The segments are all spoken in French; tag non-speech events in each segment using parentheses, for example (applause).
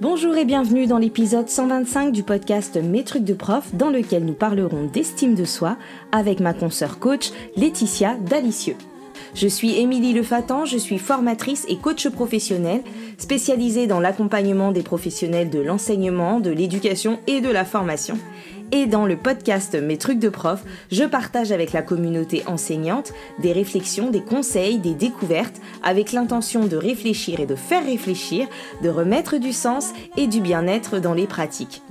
Bonjour et bienvenue dans l'épisode 125 du podcast Mes trucs de prof dans lequel nous parlerons d'estime de soi avec ma consoeur coach Laetitia Dalicieux. Je suis Émilie Lefatan, je suis formatrice et coach professionnelle spécialisée dans l'accompagnement des professionnels de l'enseignement, de l'éducation et de la formation. Et dans le podcast Mes trucs de prof, je partage avec la communauté enseignante des réflexions, des conseils, des découvertes, avec l'intention de réfléchir et de faire réfléchir, de remettre du sens et du bien-être dans les pratiques.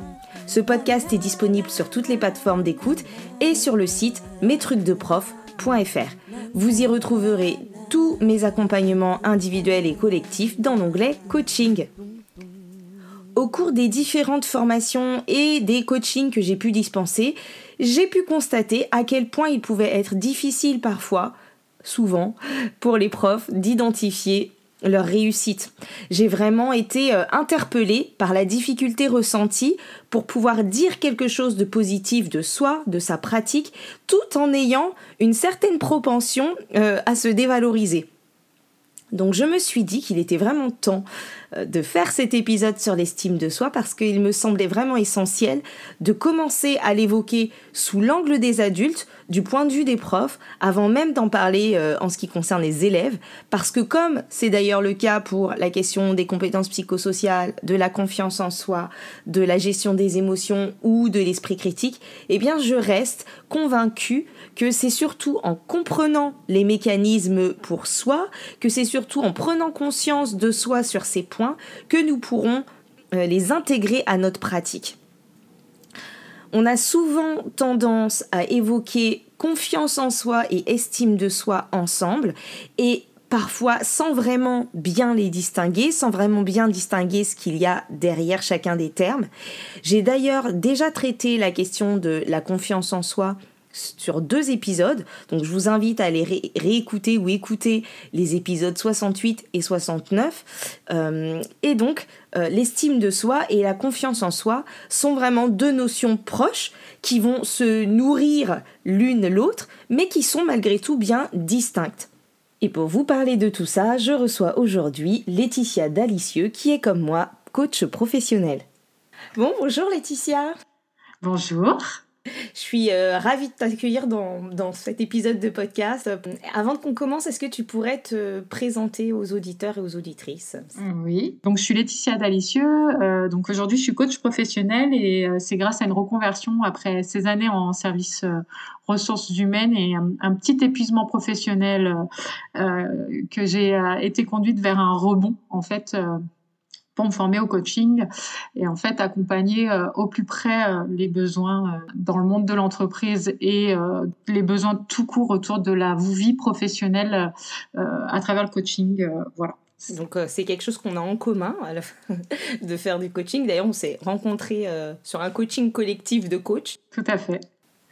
Ce podcast est disponible sur toutes les plateformes d'écoute et sur le site mestrucsdeprof.fr. Vous y retrouverez tous mes accompagnements individuels et collectifs dans l'onglet Coaching. Au cours des différentes formations et des coachings que j'ai pu dispenser, j'ai pu constater à quel point il pouvait être difficile parfois, souvent, pour les profs d'identifier leur réussite. J'ai vraiment été euh, interpellée par la difficulté ressentie pour pouvoir dire quelque chose de positif de soi, de sa pratique, tout en ayant une certaine propension euh, à se dévaloriser. Donc je me suis dit qu'il était vraiment temps de faire cet épisode sur l'estime de soi parce qu'il me semblait vraiment essentiel de commencer à l'évoquer sous l'angle des adultes, du point de vue des profs, avant même d'en parler euh, en ce qui concerne les élèves, parce que comme c'est d'ailleurs le cas pour la question des compétences psychosociales, de la confiance en soi, de la gestion des émotions ou de l'esprit critique, eh bien je reste convaincue que c'est surtout en comprenant les mécanismes pour soi, que c'est surtout en prenant conscience de soi sur ces points, que nous pourrons euh, les intégrer à notre pratique. On a souvent tendance à évoquer confiance en soi et estime de soi ensemble et parfois sans vraiment bien les distinguer, sans vraiment bien distinguer ce qu'il y a derrière chacun des termes. J'ai d'ailleurs déjà traité la question de la confiance en soi sur deux épisodes. Donc je vous invite à aller réécouter ou écouter les épisodes 68 et 69. Euh, et donc euh, l'estime de soi et la confiance en soi sont vraiment deux notions proches qui vont se nourrir l'une l'autre, mais qui sont malgré tout bien distinctes. Et pour vous parler de tout ça, je reçois aujourd'hui Laetitia Dalicieux, qui est comme moi coach professionnel. Bon, bonjour Laetitia. Bonjour. Je suis euh, ravie de t'accueillir dans, dans, cet épisode de podcast. Avant qu'on commence, est-ce que tu pourrais te présenter aux auditeurs et aux auditrices? Oui, donc je suis Laetitia Dalicieux. Euh, donc aujourd'hui, je suis coach professionnel et euh, c'est grâce à une reconversion après ces années en service ressources humaines et un, petit épuisement professionnel que j'ai été conduite vers un rebond en fait pour me former au coaching et en fait accompagner euh, au plus près euh, les besoins euh, dans le monde de l'entreprise et les besoins tout court autour de la vie professionnelle à travers le coaching. voilà. Donc c'est quelque chose qu'on a en commun (laughs) de faire du coaching. D'ailleurs, on s'est rencontrés sur un coaching collectif de coach. Tout à fait.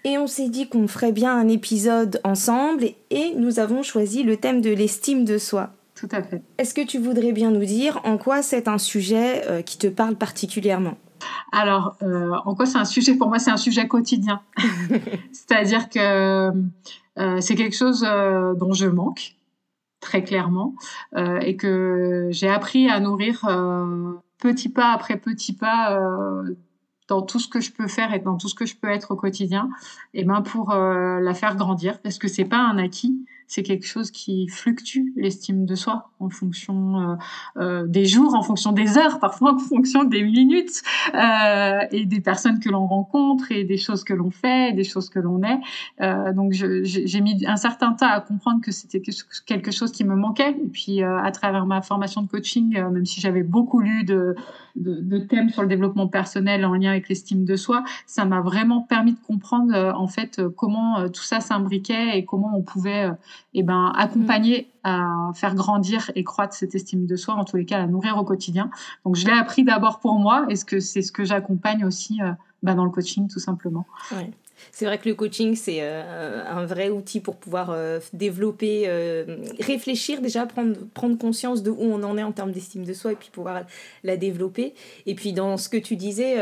Et on s'est dit qu'on ferait bien un épisode ensemble et nous avons choisi le thème de l'estime de soi. Tout à fait. Est-ce que tu voudrais bien nous dire en quoi c'est un sujet euh, qui te parle particulièrement? Alors, euh, en quoi c'est un sujet? Pour moi, c'est un sujet quotidien. (laughs) C'est-à-dire que euh, c'est quelque chose dont je manque très clairement et que j'ai appris à nourrir petit pas après petit pas dans tout ce que je peux faire et dans tout ce que je peux être au quotidien, et ben pour la faire grandir, parce que c'est pas un acquis, c'est quelque chose qui fluctue l'estime de soi en fonction euh, euh, des jours, en fonction des heures, parfois en fonction des minutes euh, et des personnes que l'on rencontre et des choses que l'on fait, et des choses que l'on est. Euh, donc j'ai mis un certain temps à comprendre que c'était quelque chose qui me manquait. Et puis euh, à travers ma formation de coaching, même si j'avais beaucoup lu de, de, de, thèmes sur le développement personnel en lien avec l'estime de soi, ça m'a vraiment permis de comprendre en fait comment tout ça s'imbriquait et comment on pouvait et ben, accompagner à faire grandir et croître cette estime de soi, en tous les cas, à la nourrir au quotidien. Donc, je l'ai appris d'abord pour moi et ce que c'est ce que j'accompagne aussi euh, ben, dans le coaching, tout simplement. C'est vrai que le coaching, c'est euh, un vrai outil pour pouvoir euh, développer, euh, réfléchir déjà, prendre, prendre conscience de où on en est en termes d'estime de soi et puis pouvoir la développer. Et puis dans ce que tu disais,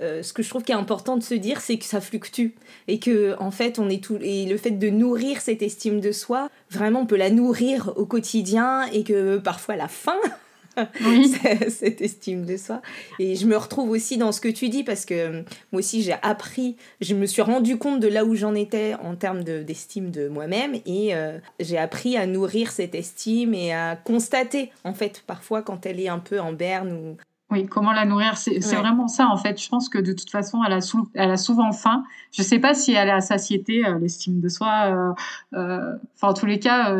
ce que je trouve qui est important de se dire, c'est que ça fluctue et que en fait, on est tout et le fait de nourrir cette estime de soi, vraiment, on peut la nourrir au quotidien et que parfois la (laughs) (laughs) cette estime de soi. Et je me retrouve aussi dans ce que tu dis parce que euh, moi aussi j'ai appris, je me suis rendu compte de là où j'en étais en termes d'estime de, moi-même et euh, j'ai appris à nourrir cette estime et à constater en fait parfois quand elle est un peu en berne ou oui, comment la nourrir C'est vraiment ça, en fait. Je pense que de toute façon, elle a, elle a souvent faim. Je ne sais pas si elle est à satiété, euh, l'estime de soi. enfin, en tous les cas,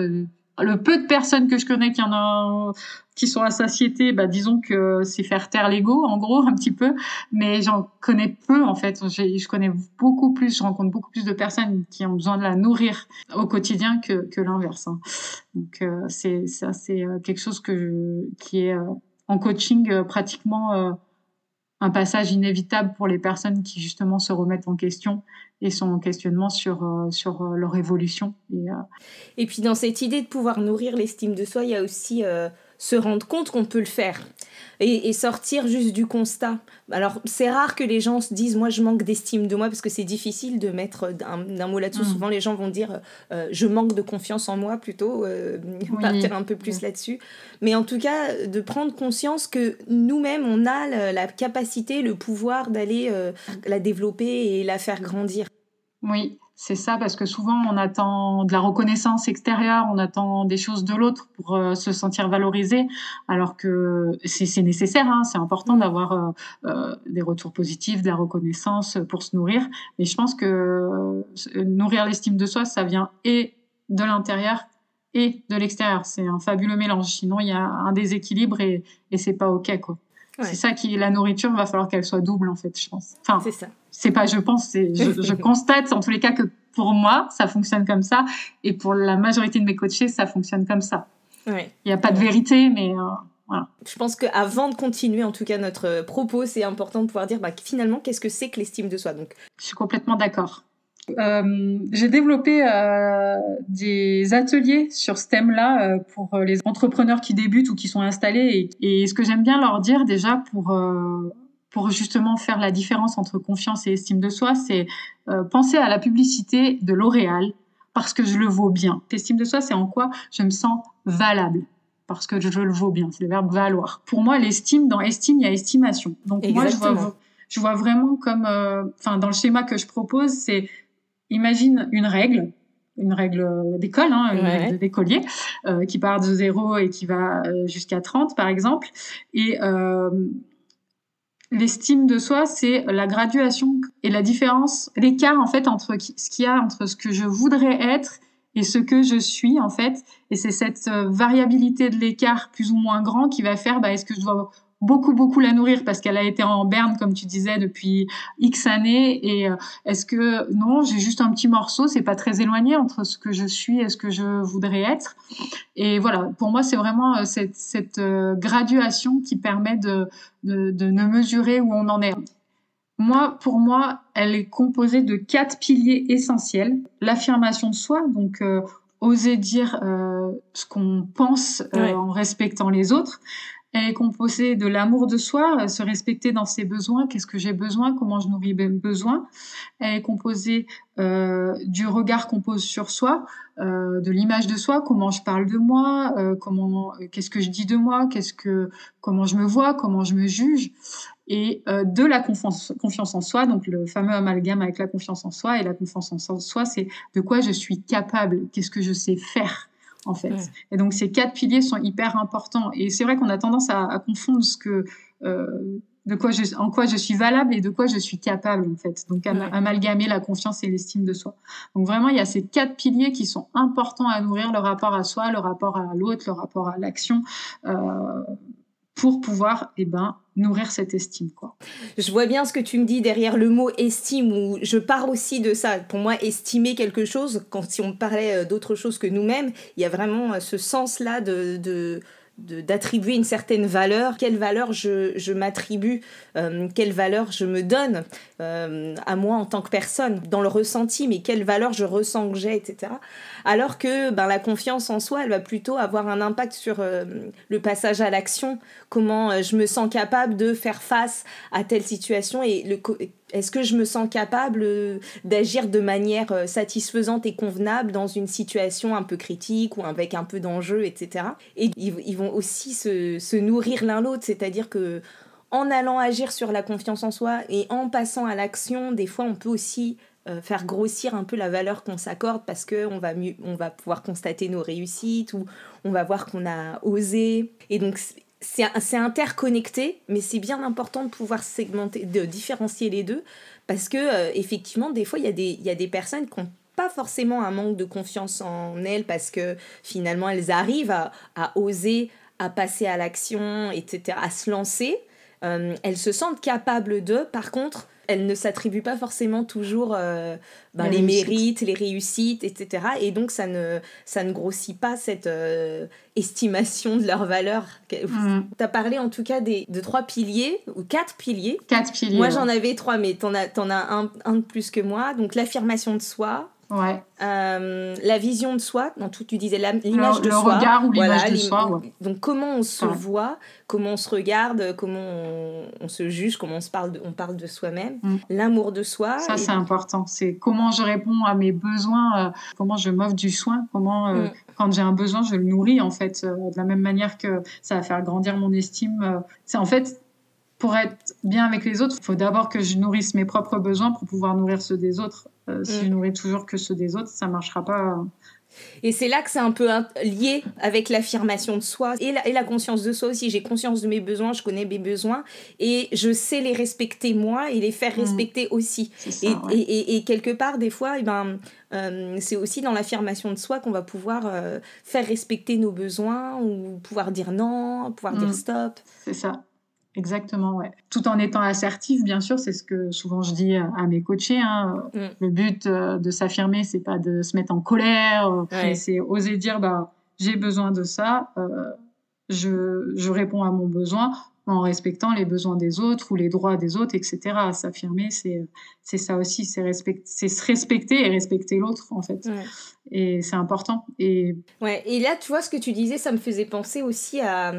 le peu de personnes que je connais qui en ont, qui sont à satiété, bah, disons que c'est faire taire l'ego, en gros, (laughs) un petit peu. Mais j'en connais peu, en fait. Je connais beaucoup plus, je rencontre beaucoup plus de personnes qui ont besoin de la nourrir au quotidien que, que l'inverse. Hein. Donc, euh, c'est, ça, c'est euh, quelque chose que, qui est euh, en coaching pratiquement un passage inévitable pour les personnes qui justement se remettent en question et sont en questionnement sur, euh, sur euh, leur évolution. Et, euh, et, puis dans cette idée de pouvoir nourrir l'estime de soi, il y a aussi se rendre compte qu'on peut le faire et, sortir juste du constat. Alors, c'est rare que les gens se disent, moi, je manque d'estime de moi, parce que c'est difficile de mettre d'un mot là-dessus. Mm. Souvent, les gens vont dire, euh, je manque de confiance en moi, plutôt, euh, (laughs) partir un peu plus là-dessus. Mais en tout cas, de prendre conscience que nous-mêmes, on a la, capacité, le pouvoir d'aller euh, la développer et la faire grandir. Oui, c'est ça, parce que souvent on attend de la reconnaissance extérieure, on attend des choses de l'autre pour euh, se sentir valorisé, alors que c'est nécessaire, hein, c'est important d'avoir euh, euh, des retours positifs, de la reconnaissance pour se nourrir. Mais je pense que nourrir l'estime de soi, ça vient et de l'intérieur et de l'extérieur. C'est un fabuleux mélange. Sinon, il y a un déséquilibre et, et c'est pas OK, quoi. C'est ça qui, la nourriture, va falloir qu'elle soit double, en fait, je pense. Enfin, c'est ça. C'est pas, je pense, je, (laughs) je, constate, en tous les cas, que pour moi, ça fonctionne comme ça. Et pour la majorité de mes coachés, ça fonctionne comme ça. Il n'y a pas de vérité, mais euh, voilà. Je pense qu'avant de continuer, en tout cas, notre propos, c'est important de pouvoir dire, bah, finalement, qu'est-ce que c'est que l'estime de soi? Donc, je suis complètement d'accord. Euh, j'ai développé euh, des ateliers sur ce thème-là euh, pour les entrepreneurs qui débutent ou qui sont installés. Et, et ce que j'aime bien leur dire déjà pour pour justement faire la différence entre confiance et estime de soi, c'est penser à la publicité de L'Oréal parce que je le vaux bien. L'estime de soi, c'est en quoi je me sens valable? Parce que je, le vaux bien. C'est le verbe valoir. Pour moi, l'estime, dans estime, il y a estimation. Donc moi, je vois, je vois vraiment comme, enfin, dans le schéma que je propose, c'est imagine une règle, une règle d'école, hein, une règle d'écolier, euh, qui part de 0 et qui va euh, jusqu'à 30, par exemple. Et euh, l'estime de soi, c'est la graduation et la différence, l'écart, en fait, entre ce qu'il y a entre ce que je voudrais être et ce que je suis, en fait. Et c'est cette variabilité de l'écart plus ou moins grand qui va faire, bah, est-ce que je dois beaucoup beaucoup la nourrir parce qu'elle a été en berne comme tu disais depuis X années. Et euh, est-ce que non j'ai juste un petit morceau. C'est pas très éloigné entre ce que je suis et ce que je voudrais être. Et voilà. Pour moi c'est vraiment euh, cette, cette euh, graduation qui permet de, de, de ne mesurer où on en est. Moi, pour moi, elle est composée de quatre piliers essentiels. L'affirmation de soi, donc oser dire ce qu'on pense en respectant les autres. Elle est composée de l'amour de soi, se respecter dans ses besoins, qu'est-ce que j'ai besoin, comment je nourris mes besoins. Elle est composée euh, du regard qu'on pose sur soi, euh, de l'image de soi, comment je parle de moi, euh, comment, qu'est-ce que je dis de moi, qu'est-ce que, comment je me vois, comment je me juge, et euh, de la confiance en soi, donc le fameux amalgame avec la confiance en soi. Et la confiance en soi, c'est de quoi je suis capable, qu'est-ce que je sais faire en fait. Et donc ces quatre piliers sont hyper importants. Et c'est vrai qu'on a tendance à, confondre ce que euh, de quoi je, en quoi je suis valable et de quoi je suis capable en fait. Donc amalgamer la confiance et l'estime de soi. Donc vraiment il y a ces quatre piliers qui sont importants à nourrir le rapport à soi, le rapport à l'autre, le rapport à l'action. Euh, pour pouvoir eh ben, nourrir cette estime. Quoi. Je vois bien ce que tu me dis derrière le mot estime, où je pars aussi de ça. Pour moi, estimer quelque chose, quand si on parlait euh, d'autre chose que nous-mêmes, il y a vraiment euh, ce sens-là de, de d'attribuer une certaine valeur, quelle valeur je, je m'attribue, euh, quelle valeur je me donne à moi en tant que personne, dans le ressenti, mais quelle valeur je ressens que j'ai, etc alors que ben, la confiance en soi, elle va plutôt avoir un impact sur euh, le passage à l'action, comment euh, je me sens capable de faire face à telle situation et est-ce que je me sens capable d'agir de manière satisfaisante et convenable dans une situation un peu critique ou avec un peu d'enjeu, etc. Et ils, vont aussi se, se nourrir l'un l'autre, c'est-à-dire que en allant agir sur la confiance en soi et en passant à l'action, des fois on peut aussi euh, faire grossir un peu la valeur qu'on s'accorde parce qu'on va, mieux, on va pouvoir constater nos réussites ou on va voir qu'on a osé. Et donc, c'est interconnecté, mais c'est bien important de pouvoir segmenter, de différencier les deux parce que, euh, effectivement, des fois, il y, y, a des personnes qui n'ont pas forcément un manque de confiance en elles parce que finalement, elles arrivent à, oser, à passer à l'action, etc., à se lancer. Euh, elles se sentent capables de, par contre, elles ne s'attribuent pas forcément toujours euh, ben, les, mérites, les réussites, etc. Et donc, ça ne, ça ne grossit pas cette euh, estimation de leur valeur. Mm. Tu as parlé en tout cas des, de trois piliers, ou quatre piliers. Quatre piliers. Moi, j'en avais trois, mais tu en as, en as un, un de plus que moi. Donc, l'affirmation de soi, Ouais. Euh, la vision de soi, dans tout, tu disais l'image de le soi. Le regard ou l'image de soi. Donc comment on se voit, comment on se regarde, comment on, se juge, comment on, se parle de, on parle de soi-même, mm. l'amour de soi. Ça, c'est important. C'est comment je réponds à mes besoins, euh, comment je m'offre du soin, comment, euh, mm. quand j'ai un besoin, je le nourris, en fait, de la même manière que ça va faire grandir mon estime. c'est en fait, pour être bien avec les autres, il faut d'abord que je nourrisse mes propres besoins pour pouvoir nourrir ceux des autres. Euh, si je mm. nourris toujours que ceux des autres, ça marchera pas. Et c'est là que c'est un peu lié avec l'affirmation de soi et la, et la, conscience de soi aussi. J'ai conscience de mes besoins, je connais mes besoins et je sais les respecter moi et les faire mm. respecter aussi. Ça, et, et, et, quelque part, des fois, eh ben, euh, c'est aussi dans l'affirmation de soi qu'on va pouvoir euh, faire respecter nos besoins ou pouvoir dire non, pouvoir dire mm. stop. C'est ça. Exactement, ouais. Tout en étant assertif, bien sûr, c'est ce que souvent je dis à mes coachés. Hein. Mm. Le but euh, de s'affirmer, c'est pas de se mettre en colère, euh, c'est oser dire bah j'ai besoin de ça, euh, je, je réponds à mon besoin en respectant les besoins des autres ou les droits des autres, etc. S'affirmer, c'est c'est ça aussi, c'est c'est se respecter et respecter l'autre en fait. Et c'est important. Et ouais. Et là, tu vois ce que tu disais, ça me faisait penser aussi à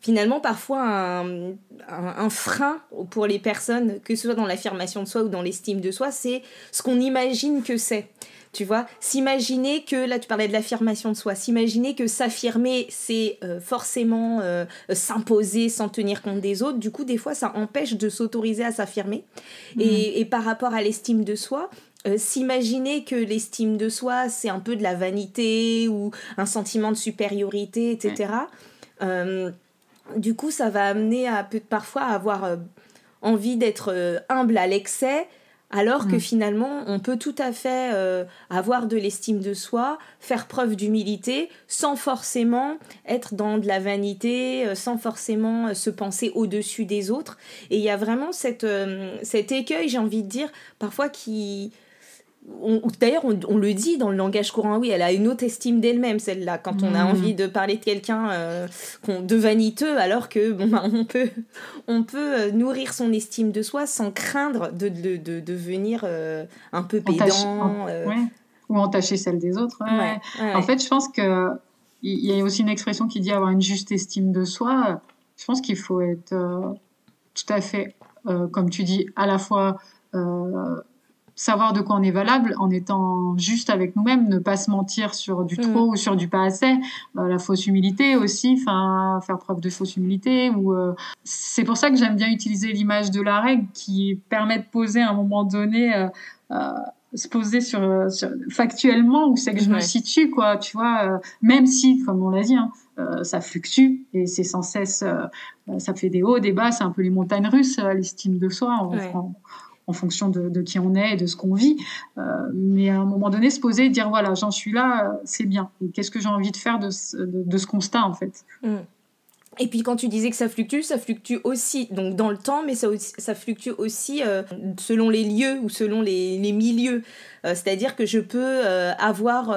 finalement parfois un, un, frein pour les personnes, que ce soit dans l'affirmation de soi ou dans l'estime de soi, c'est ce qu'on imagine que c'est. Tu vois, s'imaginer que, là tu parlais de l'affirmation de soi, s'imaginer que s'affirmer, c'est euh, forcément euh, s'imposer sans tenir compte des autres, du coup des fois ça empêche de s'autoriser à s'affirmer. Mmh. Et, et, par rapport à l'estime de soi, euh, s'imaginer que l'estime de soi, c'est un peu de la vanité ou un sentiment de supériorité, etc du coup, ça va amener à parfois à avoir euh, envie d'être euh, humble à l'excès, alors que mm. finalement, on peut tout à fait euh, avoir de l'estime de soi, faire preuve d'humilité, sans forcément être dans de la vanité, sans forcément se penser au-dessus des autres. Et il y a vraiment cette, cet écueil, j'ai envie de dire, parfois qui D'ailleurs, on, le dit dans le langage courant, oui, elle a une haute estime d'elle-même, celle-là, quand on a mm. envie de parler de quelqu'un euh, de vaniteux, alors que bon, ben, on peut, on peut euh, nourrir son estime de soi sans craindre de, de, de devenir euh, un peu pédant. Ou entacher celle des autres. En fait, je pense qu'il y a aussi une expression qui dit avoir une juste estime de soi. Je pense qu'il faut être tout à fait, comme tu dis, à la fois savoir de quoi on est valable en étant juste avec nous-mêmes, ne pas se mentir sur du trop mm. ou sur du pas assez, euh, la fausse humilité aussi, enfin faire preuve de fausse humilité. Ou euh, c'est pour ça que j'aime bien utiliser l'image de la règle qui permet de poser à un moment donné. Euh, se poser sur, factuellement où c'est que je me situe quoi tu vois même si comme on l'a dit hein, ça fluctue et c'est sans cesse ça fait des hauts des bas c'est un peu les montagnes russes l'estime de soi en fonction de, qui on est et de ce qu'on vit. Euh, mais à un moment donné, se poser et dire voilà, j'en suis là, euh, c'est bien. Qu'est-ce que j'ai envie de faire de, ce constat en fait? Mm. Et puis quand tu disais que ça fluctue, ça fluctue aussi donc dans le temps, mais ça, ça fluctue aussi euh, selon les lieux ou selon les, milieux. C'est-à-dire que je peux avoir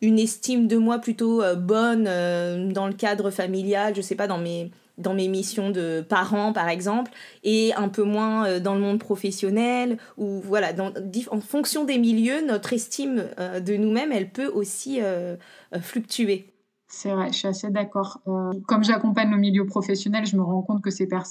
une estime de moi plutôt bonne dans le cadre familial, je sais pas, dans mes dans mes missions de parents par exemple et un peu moins euh, dans le monde professionnel ou voilà dans, en fonction des milieux notre estime euh, de nous-mêmes elle peut aussi euh, fluctuer C'est vrai, je suis assez d'accord. Euh, comme j'accompagne le milieu professionnel, je me rends compte que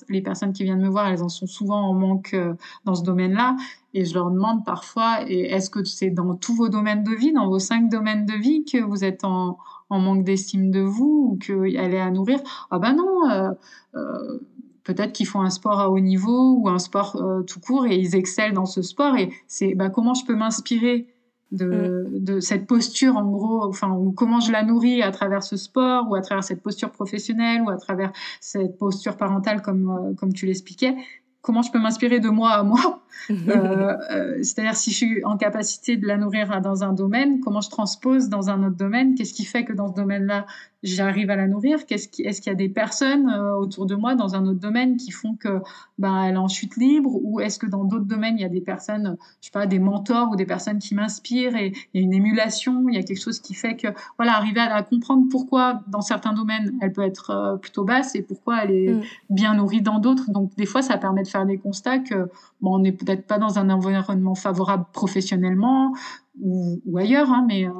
les personnes qui viennent me voir, elles en sont souvent en manque euh, dans ce domaine-là. Et je leur demande parfois, est-ce que c'est dans tous vos domaines de vie, dans vos cinq domaines de vie, que vous êtes en, manque d'estime de vous ou qu'elle est à nourrir? Ah ben non, euh, peut-être qu'ils font un sport à haut niveau ou un sport tout court et ils excellent dans ce sport. Et c'est bah, comment je peux m'inspirer de, mm. de, cette posture en gros, enfin, ou comment je la nourris à travers ce sport ou à travers cette posture professionnelle ou à travers cette posture parentale comme, euh, comme tu l'expliquais. Comment je peux m'inspirer de moi à moi? (laughs) Euh, euh, C'est-à-dire si je suis en capacité de la nourrir dans un domaine, comment je transpose dans un autre domaine? Qu'est-ce qui fait que dans ce domaine-là, j'arrive à la nourrir Qu'est-ce qui, Est-ce qu'il y a des personnes euh, autour de moi dans un autre domaine qui font que ben, elle est en chute libre Ou est-ce que dans d'autres domaines, il y a des personnes, je sais pas, des mentors ou des personnes qui m'inspirent et il y a une émulation, il y a quelque chose qui fait que, voilà, arriver à, comprendre pourquoi dans certains domaines, elle peut être euh, plutôt basse et pourquoi elle est mm. bien nourrie dans d'autres. Donc, des fois, ça permet de faire des constats que bon, on n'est peut-être pas dans un environnement favorable professionnellement ou, ou ailleurs, hein, mais euh,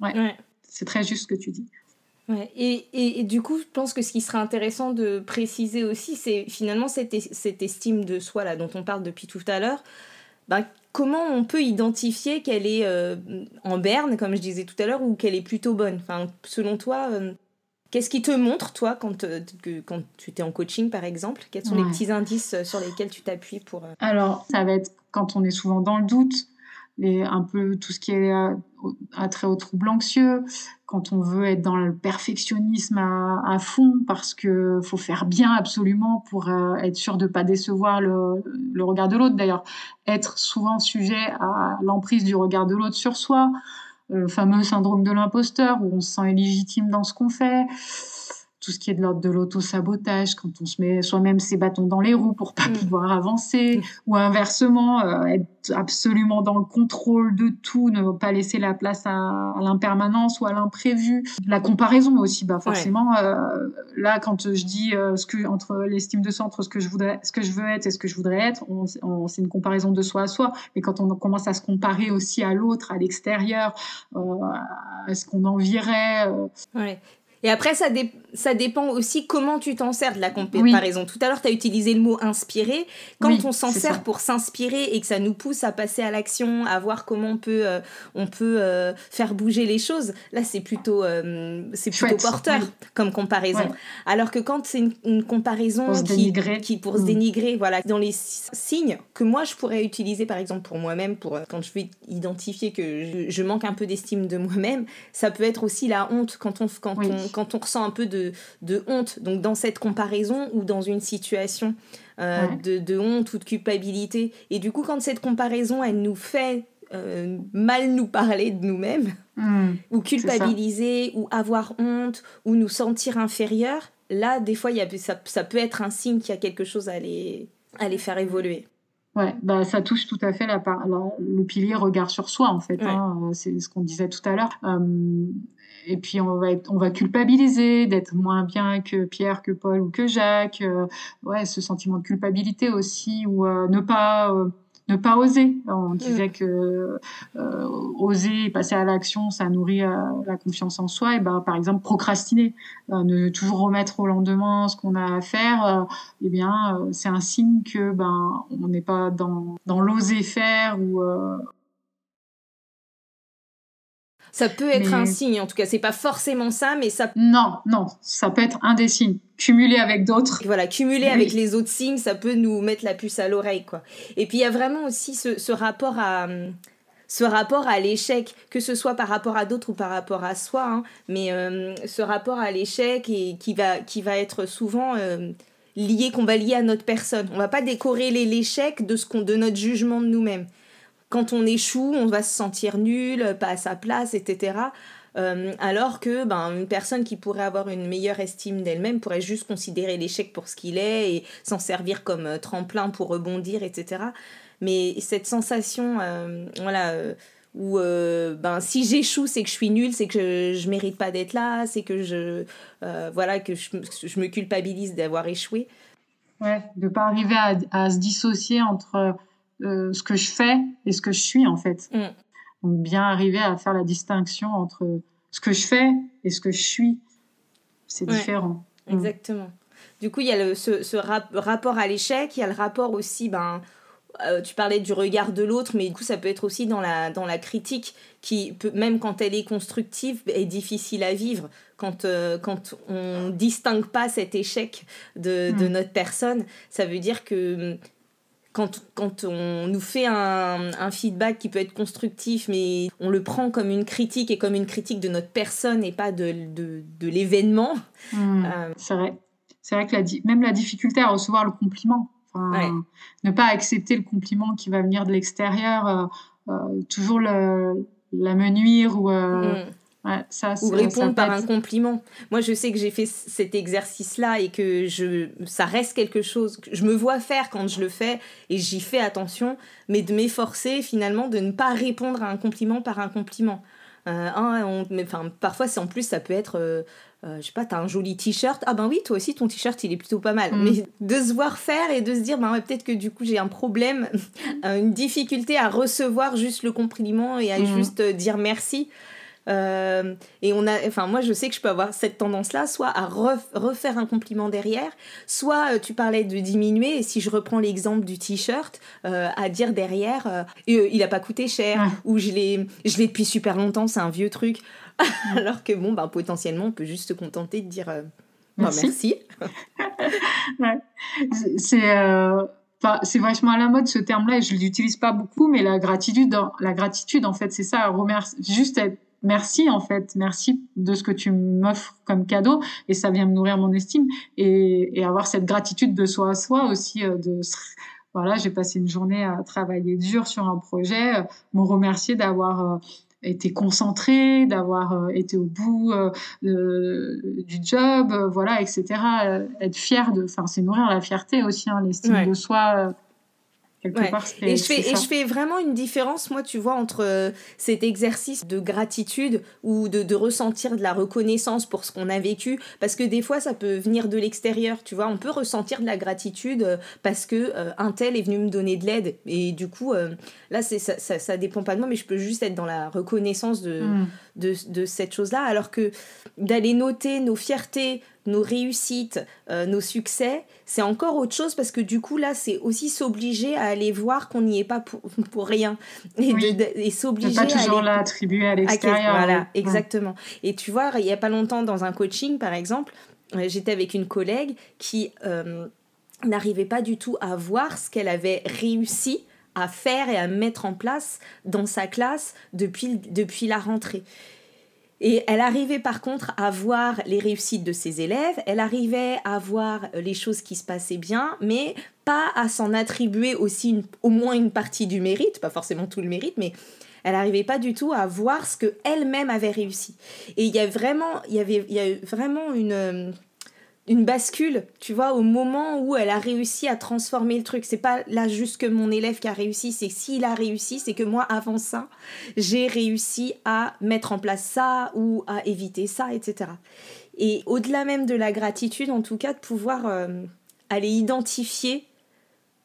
ouais. c'est très juste ce que tu dis. Et, et, du coup, je pense que ce qui serait intéressant de préciser aussi, c'est finalement cette, cette, estime de soi là dont on parle depuis tout à l'heure. Ben, comment on peut identifier qu'elle est euh, en berne, comme je disais tout à l'heure, ou qu'elle est plutôt bonne? Enfin, Selon toi, euh, qu'est-ce qui te montre, toi, quand, euh, que, quand tu es en coaching, par exemple? Quels sont les petits indices sur lesquels tu t'appuies pour... Alors, ça va être quand on est souvent dans le doute, un peu tout ce qui est attrait au trouble anxieux, quand on veut être dans le perfectionnisme à, fond parce que faut faire bien absolument pour euh, être sûr de pas décevoir le, le regard de l'autre. D'ailleurs, être souvent sujet à l'emprise du regard de l'autre sur soi, le fameux syndrome de l'imposteur où on se sent illégitime dans ce qu'on fait tout ce qui est de l'ordre de l'auto-sabotage, quand on se met soi-même ses bâtons dans les roues pour pas mm. pouvoir avancer, mm. ou inversement, euh, être absolument dans le contrôle de tout, ne pas laisser la place à, l'impermanence ou à l'imprévu. La comparaison aussi, bah forcément, euh, là, quand je dis euh, ce que entre l'estime de soi, entre ce que je voudrais, ce que je veux être et ce que je voudrais être, c'est une comparaison de soi à soi. Mais quand on commence à se comparer aussi à l'autre, à l'extérieur, à ce qu'on envierait. Ouais. Et après, ça, ça dépend aussi comment tu t'en sers de la comparaison. Tout à l'heure, tu as utilisé le mot inspirer. Quand on s'en sert pour s'inspirer et que ça nous pousse à passer à l'action, à voir comment on peut, euh, on peut euh, faire bouger les choses, là, c'est plutôt, euh, c'est plutôt porteur comme comparaison. Alors que quand c'est une, comparaison pour qui, qui, pour se mm. dénigrer, voilà, dans les signes que moi, je pourrais utiliser, par exemple, pour moi-même, pour quand je vais identifier que je, manque un peu d'estime de moi-même, ça peut être aussi la honte quand on, quand on quand on ressent un peu de, honte, donc dans cette comparaison ou dans une situation euh, de, honte ou de culpabilité. Et du coup, quand cette comparaison, elle nous fait euh, mal nous parler de nous-mêmes, hmm. (laughs) ou culpabiliser, ou avoir honte, ou nous sentir inférieurs, là, des fois, y a, ça, ça peut être un signe qu'il y a quelque chose à les, à les faire évoluer. Ouais, bah, ça touche tout à fait la, le pilier regard sur soi, en fait. Hein, c'est ce qu'on disait tout à l'heure. Euh, et puis on va on va culpabiliser d'être moins bien que Pierre, que Paul ou que Jacques. Euh, ouais, ce sentiment de culpabilité aussi ou euh, ne pas euh, ne pas oser. On disait que oser passer à l'action, ça nourrit la confiance en soi. Et ben, par exemple, procrastiner, ne toujours remettre au lendemain ce qu'on a à faire, eh bien, c'est un signe que ben on n'est pas dans, dans l'oser faire ou ça peut être un signe, en tout cas, c'est pas forcément ça, mais ça. Non, non, ça peut être un des signes. Cumulé avec d'autres. Voilà, cumulé avec les autres signes, ça peut nous mettre la puce à l'oreille, quoi. Et puis il y a vraiment aussi ce, rapport à ce rapport à l'échec, que ce soit par rapport à d'autres ou par rapport à soi, hein, mais euh, ce rapport à l'échec et qui va, qui va être souvent euh, lié, qu'on va lier à notre personne. On va pas décorer l'échec de ce qu'on, de notre jugement de nous-mêmes quand on échoue, on va se sentir nul, pas à sa place, etc. Euh, alors que ben, une personne qui pourrait avoir une meilleure estime d'elle-même pourrait juste considérer l'échec pour ce qu'il est et s'en servir comme euh, tremplin pour rebondir, etc. Mais cette sensation, euh, voilà, où ben, si j'échoue, c'est que je suis nulle, c'est que je, ne mérite pas d'être là, c'est que je, voilà, que je, me culpabilise d'avoir échoué. Ouais, de pas arriver à se dissocier entre euh, ce que je fais et ce que je suis en fait. Mm. Donc bien arriver à faire la distinction entre ce que je fais et ce que je suis. c'est différent. Mm. Exactement. Du coup, il y a le, ce, ce rapport à l'échec, il y a le rapport aussi, ben, euh, tu parlais du regard de l'autre, mais du coup, ça peut être aussi dans la, dans la critique, qui peut, même quand elle est constructive, est difficile à vivre. Quand, euh, quand on distingue pas cet échec de, de, mm. notre personne, ça veut dire que quand, quand on nous fait un, un, feedback qui peut être constructif, mais on le prend comme une critique et comme une critique de notre personne et pas de, de, de l'événement. Mm. Euh, c'est vrai. C'est vrai que la, même la difficulté à recevoir le compliment, ne pas accepter le compliment qui va venir de l'extérieur, euh, euh, toujours le, la menuire ou, euh, ça, ou répondre par un compliment. Moi, je sais que j'ai fait cet exercice-là et que je, ça reste quelque chose que je me vois faire quand je le fais et j'y fais attention, mais de m'efforcer finalement de ne pas répondre à un compliment par un compliment. Euh, mais, parfois, c'est en plus, ça peut être euh, je sais pas, t'as un joli t-shirt. Ah ben oui, toi aussi, ton t-shirt, il est plutôt pas mal. Mm. Mais de se voir faire et de se dire, ben peut-être que du coup, j'ai un problème, (laughs) une difficulté à recevoir juste le compliment et à mm. juste dire merci. Euh, et on a, enfin moi je sais que je peux avoir cette tendance-là, soit à refaire un compliment derrière, soit euh, tu parlais de diminuer. Et si je reprends l'exemple du t-shirt, à dire derrière, il a pas coûté cher, ou je l'ai, je l'ai depuis super longtemps, c'est un vieux truc. (laughs) Alors que bon, bah, potentiellement, on peut juste se contenter de dire euh, bah, merci. (laughs) C'est euh, c'est vachement à la mode ce terme-là et je l'utilise pas beaucoup, mais la gratitude, la gratitude en fait, c'est ça, juste être merci en fait, merci de ce que tu m'offres comme cadeau. Et ça vient me nourrir mon estime et, et avoir cette gratitude de soi à soi aussi euh, de voilà, j'ai passé une journée à travailler dur sur un projet, me remercier d'avoir été concentré, d'avoir euh, été au bout euh, du job, euh, voilà, etc. être fier de, enfin, c'est nourrir la fierté aussi, hein, l'estime de soi et, je fais, et je fais vraiment une différence, moi, tu vois, entre euh, cet exercice de gratitude ou de, de, ressentir de la reconnaissance pour ce qu'on a vécu, parce que des fois, ça peut venir de l'extérieur, tu vois. On peut ressentir de la gratitude euh, parce que euh, un tel est venu me donner de l'aide. Et du coup, là, c'est, ça, ça, ça, dépend pas de moi, mais je peux juste être dans la reconnaissance de, mm. de, de cette chose-là. Alors que d'aller noter nos fiertés, nos réussites, euh, nos succès, c'est encore autre chose parce que du coup, là, c'est aussi s'obliger à aller voir qu'on n'y est pas pour, (laughs) pour rien. Et, et s'obliger pas toujours l'attribuer à l'extérieur. Voilà, exactement. Et tu vois, il n'y a pas longtemps, dans un coaching, par exemple, euh, j'étais avec une collègue qui euh, n'arrivait pas du tout à voir ce qu'elle avait réussi à faire et à mettre en place dans sa classe depuis, depuis la rentrée. Et elle arrivait par contre à voir les réussites de ses élèves, elle arrivait à voir euh, les choses qui se passaient bien, mais pas à s'en attribuer aussi au moins une partie du mérite, pas forcément tout le mérite, mais elle n'arrivait pas du tout à voir ce que elle-même avait réussi. Et il y a vraiment, il y avait, il y a vraiment une, euh, une bascule, tu vois, au moment où elle a réussi à transformer le truc. C'est pas là juste que mon élève qui a réussi, c'est s'il a réussi, c'est que moi, avant ça, j'ai réussi à mettre en place ça ou à éviter ça, etc. Et au-delà même de la gratitude, en tout cas, de pouvoir euh, aller identifier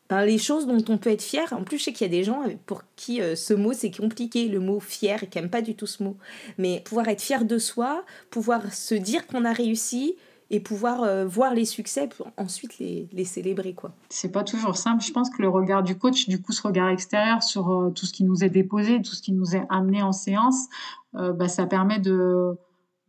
ben, les choses dont on peut être fier. En plus, je sais qu'il y a des gens pour qui euh, ce mot, c'est compliqué, le mot fier, et qui n'aiment pas du tout ce mot. Mais pouvoir être fier de soi, pouvoir se dire qu'on a réussi, et pouvoir euh, voir les succès pour ensuite les, célébrer quoi. C'est pas toujours simple. Je pense que le regard du coach, du coup, ce regard extérieur sur euh, tout ce qui nous est déposé, tout ce qui nous est amené en séance, euh, bah, ça permet de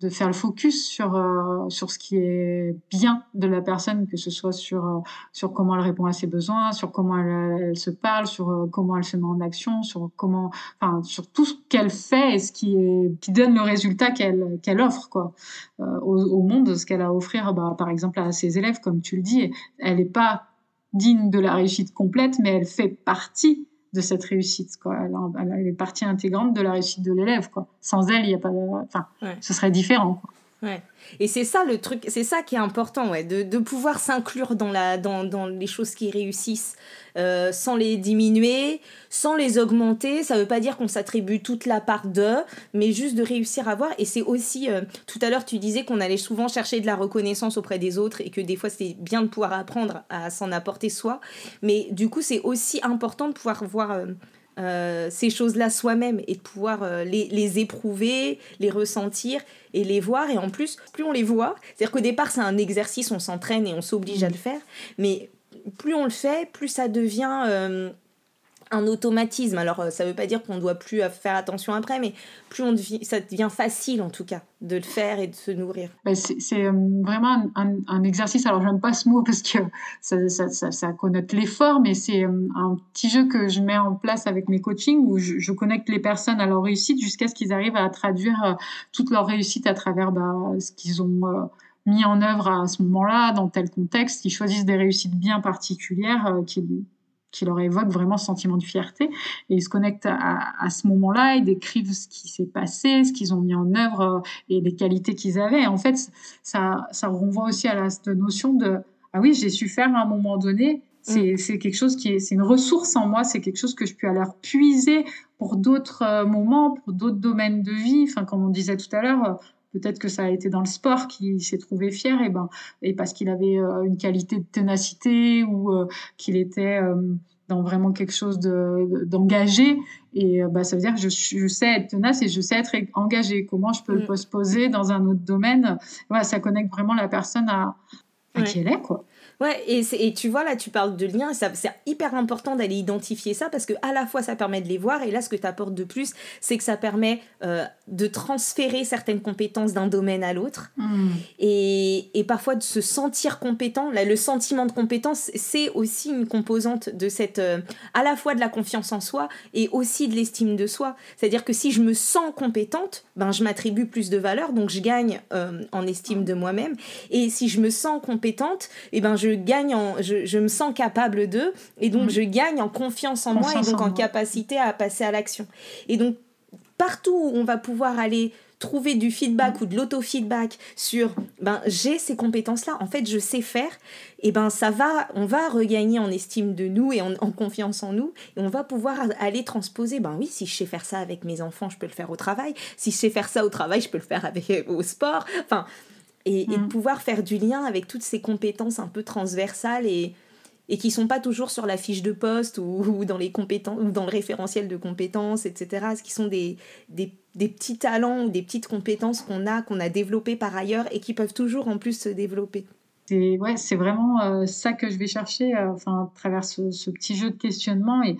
de faire le focus sur euh, sur ce qui est bien de la personne que ce soit sur euh, sur comment elle répond à ses besoins sur comment elle, se parle sur euh, comment elle se met en action sur comment enfin sur tout ce qu'elle fait et ce qui est qui donne le résultat qu'elle qu'elle offre quoi. Au, monde ce qu'elle a à offrir bah, par exemple à ses élèves comme tu le dis elle n'est pas digne de la réussite complète mais elle fait partie de cette réussite. Quoi. Elle, est partie intégrante de la réussite de l'élève. Quoi. Sans elle, il y a pas enfin, ce serait différent. Quoi. Ouais. Et c'est ça le truc, c'est ça qui est important, ouais, de, de pouvoir s'inclure dans, dans, dans les choses qui réussissent euh, sans les diminuer, sans les augmenter. Ça veut pas dire qu'on s'attribue toute la part de, mais juste de réussir à voir. Et c'est aussi, euh, tout à l'heure tu disais qu'on allait souvent chercher de la reconnaissance auprès des autres et que des fois c'est bien de pouvoir apprendre à s'en apporter soi. Mais du coup c'est aussi important de pouvoir voir... Euh, ces choses-là soi-même et de pouvoir les, les, éprouver, les ressentir et les voir. Et en plus, plus on les voit, c'est-à-dire qu'au départ, c'est un exercice, on s'entraîne et on s'oblige à le faire, mais plus on le fait, plus ça devient un automatisme. Alors, euh, ça ne veut pas dire qu'on doit plus faire attention après, mais plus on devient, ça devient facile, en tout cas, de le faire et de se nourrir. C'est euh, vraiment un, exercice. Alors, j'aime pas ce mot parce que ça, ça, ça, connote l'effort, mais c'est euh, un petit jeu que je mets en place avec mes coachings où je, connecte les personnes à leur réussite jusqu'à ce qu'ils arrivent à traduire toute leur réussite à travers bah, ce qu'ils ont mis en œuvre à ce moment-là, dans tel contexte, qu'ils choisissent des réussites bien particulières qui qui leur évoque vraiment ce sentiment de fierté. Et ils se connectent à, ce moment-là, ils décrivent ce qui s'est passé, ce qu'ils ont mis en œuvre euh, et les qualités qu'ils avaient. en fait, ça, ça renvoie aussi à la, cette notion de ah oui, j'ai su faire à un moment donné. C'est mm. quelque chose qui est, c'est une ressource en moi, c'est quelque chose que je peux aller puiser pour d'autres euh, moments, pour d'autres domaines de vie. Enfin, comme on disait tout à l'heure, peut-être que ça a été dans le sport qu'il s'est trouvé fier et ben et parce qu'il avait euh, une qualité de ténacité ou euh, qu'il était euh, dans vraiment quelque chose d'engagé. Et bah ça veut dire que je, je, sais être tenace et je sais être engagé comment je peux le mm. postposer dans un autre domaine? Voilà ça connecte vraiment la personne à, à qui elle est quoi Ouais, et, et, tu vois, là, tu parles de liens, c'est hyper important d'aller identifier ça parce que à la fois ça permet de les voir, et là, ce que tu apportes de plus, c'est que ça permet euh, de transférer certaines compétences d'un domaine à l'autre, hmm. et, et, parfois de se sentir compétent. Là, le sentiment de compétence, c'est aussi une composante de cette, euh, à la fois de la confiance en soi et aussi de l'estime de soi. C'est-à-dire que si je me sens compétente, ben, je m'attribue plus de valeur, donc je gagne euh, en estime de moi-même, et si je me sens compétente, et eh ben, je gagne en, je, je me sens capable d'eux et donc mm. je gagne en confiance en moi et donc en, capacité à passer à l'action. Et donc partout où on va pouvoir aller trouver du feedback ou de l'auto-feedback sur ben j'ai ces compétences là en fait je sais faire et ben ça va on va regagner en estime de nous et en, confiance en nous et on va pouvoir aller transposer ben oui si je sais faire ça avec mes enfants je peux le faire au travail si je sais faire ça au travail je peux le faire avec au sport enfin et, de mm. pouvoir faire du lien avec toutes ces compétences un peu transversales et, et qui sont pas toujours sur la fiche de poste ou, (laughs) dans les compétences ou dans le référentiel de compétences etc ce qui sont des, des, des petits talents ou des petites compétences qu'on a qu'on a développées par ailleurs et qui peuvent toujours en plus se développer c'est ouais c'est vraiment euh, ça que je vais chercher euh, enfin à travers ce, ce, petit jeu de questionnement et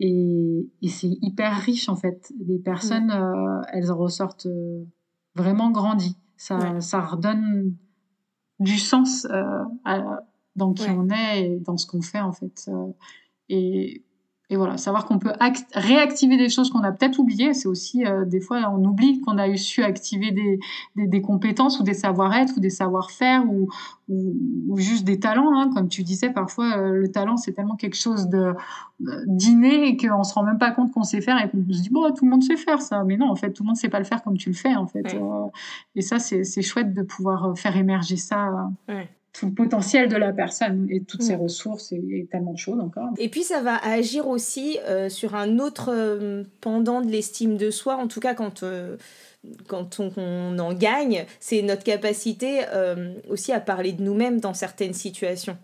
et, et c'est hyper riche en fait les personnes mm. euh, elles en ressortent vraiment grandies ça, ça redonne du sens euh, dans qui on est et dans ce qu'on fait, en fait. Euh, et et voilà, savoir qu'on peut réactiver des choses qu'on a peut-être oubliées, c'est aussi euh, des fois on oublie qu'on a eu su activer des, des, des compétences ou des savoir-être ou des savoir-faire ou, ou, ou, juste des talents. Hein. Comme tu disais, parfois euh, le talent c'est tellement quelque chose de d'inné et qu'on se rend même pas compte qu'on sait faire et qu'on se dit bon tout le monde sait faire ça, mais non en fait tout le monde sait pas le faire comme tu le fais en fait. Euh, et ça c'est chouette de pouvoir faire émerger ça. Ouais tout le potentiel de la personne et toutes ses mm. ressources et, tellement de choses encore. Et puis ça va agir aussi euh, sur un autre euh, pendant de l'estime de soi, en tout cas quand, euh, quand on, en gagne, c'est notre capacité aussi à parler de nous-mêmes dans certaines situations.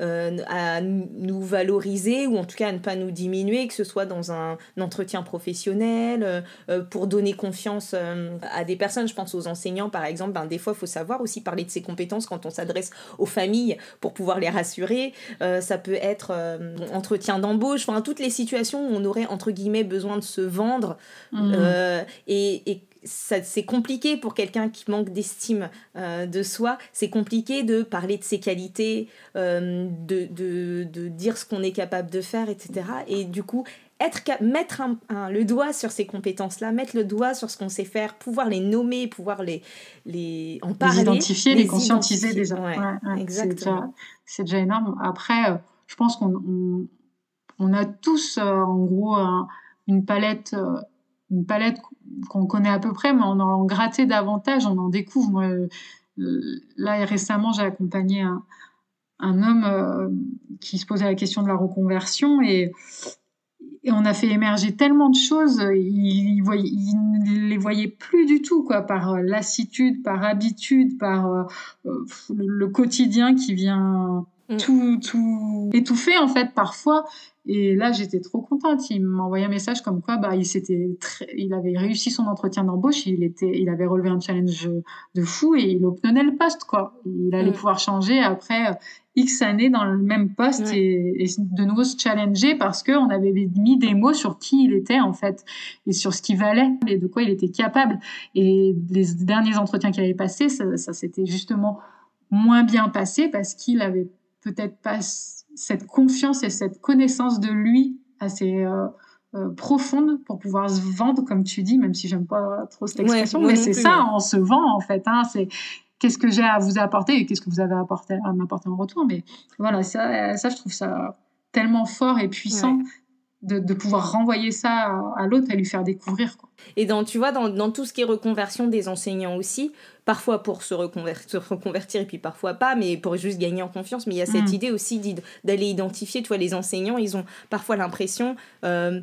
Euh, à nous valoriser ou en tout cas à ne pas nous diminuer, que ce soit dans un, entretien professionnel, euh, euh, pour donner confiance à des personnes. Je pense aux enseignants par exemple. Ben, des fois, il faut savoir aussi parler de ses compétences quand on s'adresse aux familles pour pouvoir les rassurer. ça peut être entretien d'embauche, enfin toutes les situations où on aurait entre guillemets besoin de se vendre mmh. et, et c'est compliqué pour quelqu'un qui manque d'estime euh, de soi, c'est compliqué de parler de ses qualités, euh, de, de, de, dire ce qu'on est capable de faire, etc. Et du coup, être, mettre un, le doigt sur ces compétences-là, mettre le doigt sur ce qu'on sait faire, pouvoir les nommer, pouvoir les, les en parler. Les identifier, les, conscientiser déjà. exactement. C'est déjà, énorme. Après, euh, je pense qu'on on, a tous, en gros, une palette une palette qu'on connaît à peu près, mais on en gratté davantage, on en découvre. Moi, euh, là, récemment, j'ai accompagné un, un homme euh, qui se posait la question de la reconversion et, et on a fait émerger tellement de choses, il, voyait, il ne les voyait plus du tout, quoi, par euh, lassitude, par habitude, par le, quotidien qui vient mm. tout, tout étouffer, en fait, parfois. Et là, j'étais trop contente. Il m'a envoyé un message comme quoi, bah, il s'était, il avait réussi son entretien d'embauche. Il était, il avait relevé un challenge de fou et il obtenait le poste, quoi. Il allait mm. pouvoir changer après X années dans le même poste et, de nouveau se challenger parce qu'on avait mis des mots sur qui il était en fait et sur ce qu'il valait et de quoi il était capable. Et les derniers entretiens qu'il avait passés, ça, ça s'était justement moins bien passé parce qu'il avait peut-être pas cette confiance et cette connaissance de lui assez euh, euh, profonde pour pouvoir se vendre, comme tu dis, même si j'aime pas trop cette expression, mais c'est ça, on se vend en fait. Hein, c'est qu'est-ce que j'ai à vous apporter et qu'est-ce que vous avez à, à m'apporter en retour. Mais voilà, ça, ça, je trouve ça tellement fort et puissant. De, de, pouvoir renvoyer ça à, l'autre et lui faire découvrir. Quoi. Et dans, tu vois, dans, dans, tout ce qui est reconversion des enseignants aussi, parfois pour se reconvertir, reconvertir et puis parfois pas, mais pour juste gagner en confiance. Mais il y a cette mm. idée aussi d'aller identifier, tu vois, les enseignants, ils ont parfois l'impression euh,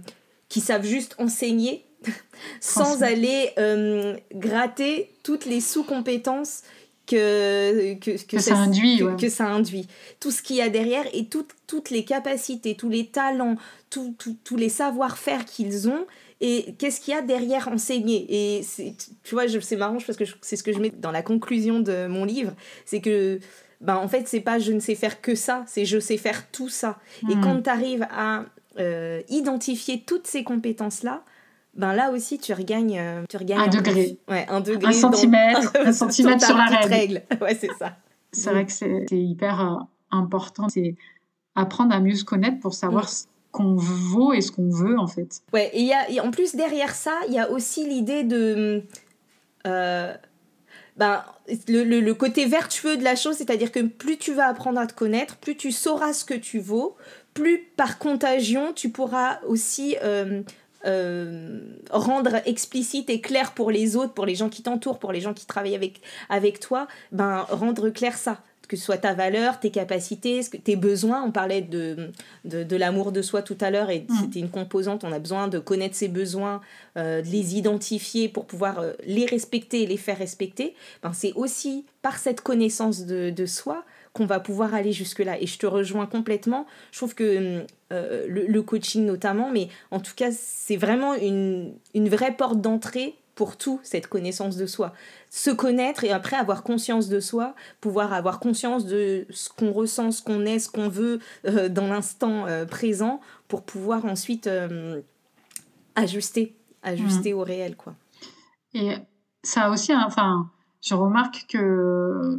qu'ils savent juste enseigner (laughs) sans aller euh, gratter toutes les sous-compétences que, que, que, ça, induit. Que, ça induit. Tout ce qu'il y a derrière et toutes les capacités, tous les talents, tous les savoir-faire qu'ils ont et qu'est-ce qu'il y a derrière enseigner. Et tu vois, c'est marrant parce que c'est ce que je mets dans la conclusion de mon livre, c'est que ben, en fait, c'est pas je ne sais faire que ça, c'est je sais faire tout ça. Et hmm. quand tu arrives à euh, identifier toutes ces compétences-là, ben là aussi tu regagnes, euh, tu regagnes un, degré. Ouais, un degré. Un centimètre, (laughs) un centimètre sur la règle. Ouais, c'est ça. C'est vrai que c'est hyper euh, important. C'est apprendre à mieux se connaître pour savoir mm. ce qu'on vaut et ce qu'on veut en fait. Ouais, et, y a, en plus derrière ça, il y a aussi l'idée de. Euh, ben, le, le, le, côté vertueux de la chose, c'est-à-dire que plus tu vas apprendre à te connaître, plus tu sauras ce que tu vaux, plus par contagion, tu pourras aussi euh, rendre explicite et clair pour les autres, pour les gens qui t'entourent, pour les gens qui travaillent avec, avec toi, ben, rendre clair ça que ce soit ta valeur, tes capacités, tes besoins. On parlait de, de, l'amour de soi tout à l'heure et mm. c'était une composante. On a besoin de connaître ses besoins, euh, de les identifier pour pouvoir euh, les respecter et les faire respecter. Ben, c'est aussi par cette connaissance de, de soi qu'on va pouvoir aller jusque-là. Et je te rejoins complètement. Je trouve que euh, le, coaching notamment, mais en tout cas, c'est vraiment une, une vraie porte d'entrée pour tout, cette connaissance de soi. Se connaître et après avoir conscience de soi, pouvoir avoir conscience de ce qu'on ressent, ce qu'on est, ce qu'on veut euh, dans l'instant euh, présent, pour pouvoir ensuite ajuster, ajuster mmh. au réel. quoi. Et ça aussi, hein, enfin, je remarque que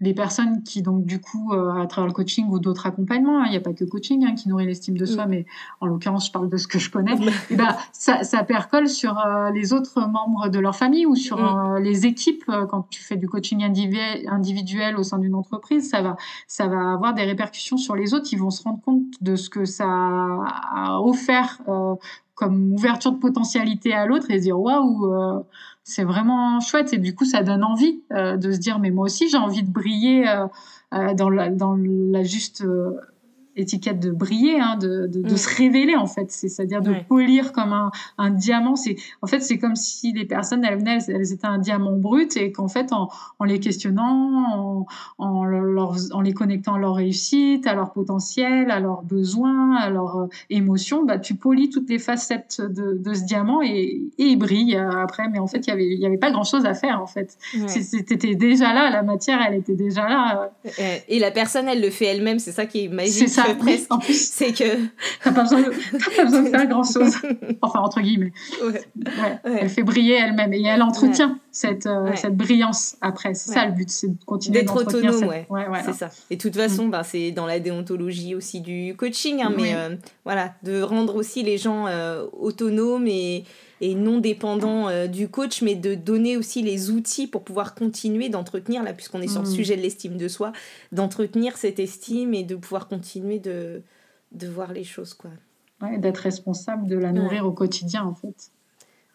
les personnes qui, donc, du coup, euh, à travers le coaching ou d'autres accompagnements, hein, il n'y a pas que coaching hein, qui nourrit l'estime de soi, mm. mais en l'occurrence, je parle de ce que je connais, et (laughs) eh ben, ça, ça percole sur euh, les autres membres de leur famille ou sur mm. euh, les équipes. quand tu fais du coaching individuel, individuel au sein d'une entreprise, ça va, ça va avoir des répercussions sur les autres. Ils vont se rendre compte de ce que ça a offert comme ouverture de potentialité à l'autre et se dire waouh c'est vraiment chouette et du coup ça donne envie euh, de se dire mais moi aussi j'ai envie de briller euh, euh, dans, la, dans la juste étiquette de briller, hein, de, de, de mm. se révéler en fait, c'est-à-dire de polir comme un, un diamant. C'est en fait c'est comme si les personnes elles venaient, elles, étaient un diamant brut et qu'en fait en, en, les questionnant, en, en, leur, en les connectant à leur réussite, à leur potentiel, à leurs besoins, à leurs euh, émotions, bah tu polis toutes les facettes de, de ce diamant et, et il brille après. Mais en fait il y avait il y avait pas grand chose à faire en fait. C'était déjà là, la matière elle était déjà là. Et la personne elle le fait elle-même, c'est ça qui est magique. C'est ça presque. En plus, c'est que t'as pas besoin de, pas besoin de faire (laughs) grand chose. Enfin entre guillemets. Ouais. Elle fait briller elle-même et elle entretient cette euh, cette brillance après. C'est ça le but, c'est de continuer d'être autonome. Ouais. c'est ça. Et de toute façon, mm. bah, c'est dans la déontologie aussi du coaching, hein, mais euh, voilà, de rendre aussi les gens euh, autonomes et et non dépendant euh, du coach, mais de donner aussi les outils pour pouvoir continuer d'entretenir, là, puisqu'on est sur le mm. sujet de l'estime de soi, d'entretenir cette estime et de pouvoir continuer de, de voir les choses, quoi. Ouais, d'être responsable de la nourrir au quotidien, en fait.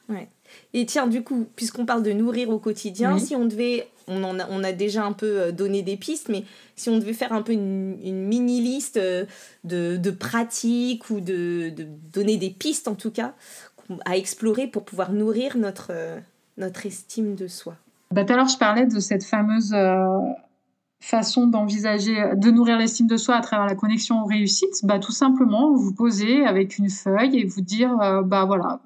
Ouais. Et tiens, du coup, puisqu'on parle de nourrir au quotidien, si on devait, on, en a, on a déjà un peu euh, donné des pistes, mais si on devait faire un peu une, une mini-liste euh, de, de, pratiques ou de, de, donner des pistes en tout cas, à explorer pour pouvoir nourrir notre, euh, notre estime de soi. Bah, Tout à l'heure, je parlais de cette fameuse euh, façon d'envisager, de nourrir l'estime de soi à travers la connexion aux réussites, bah, tout simplement vous poser avec une feuille et vous dire, euh, bah voilà,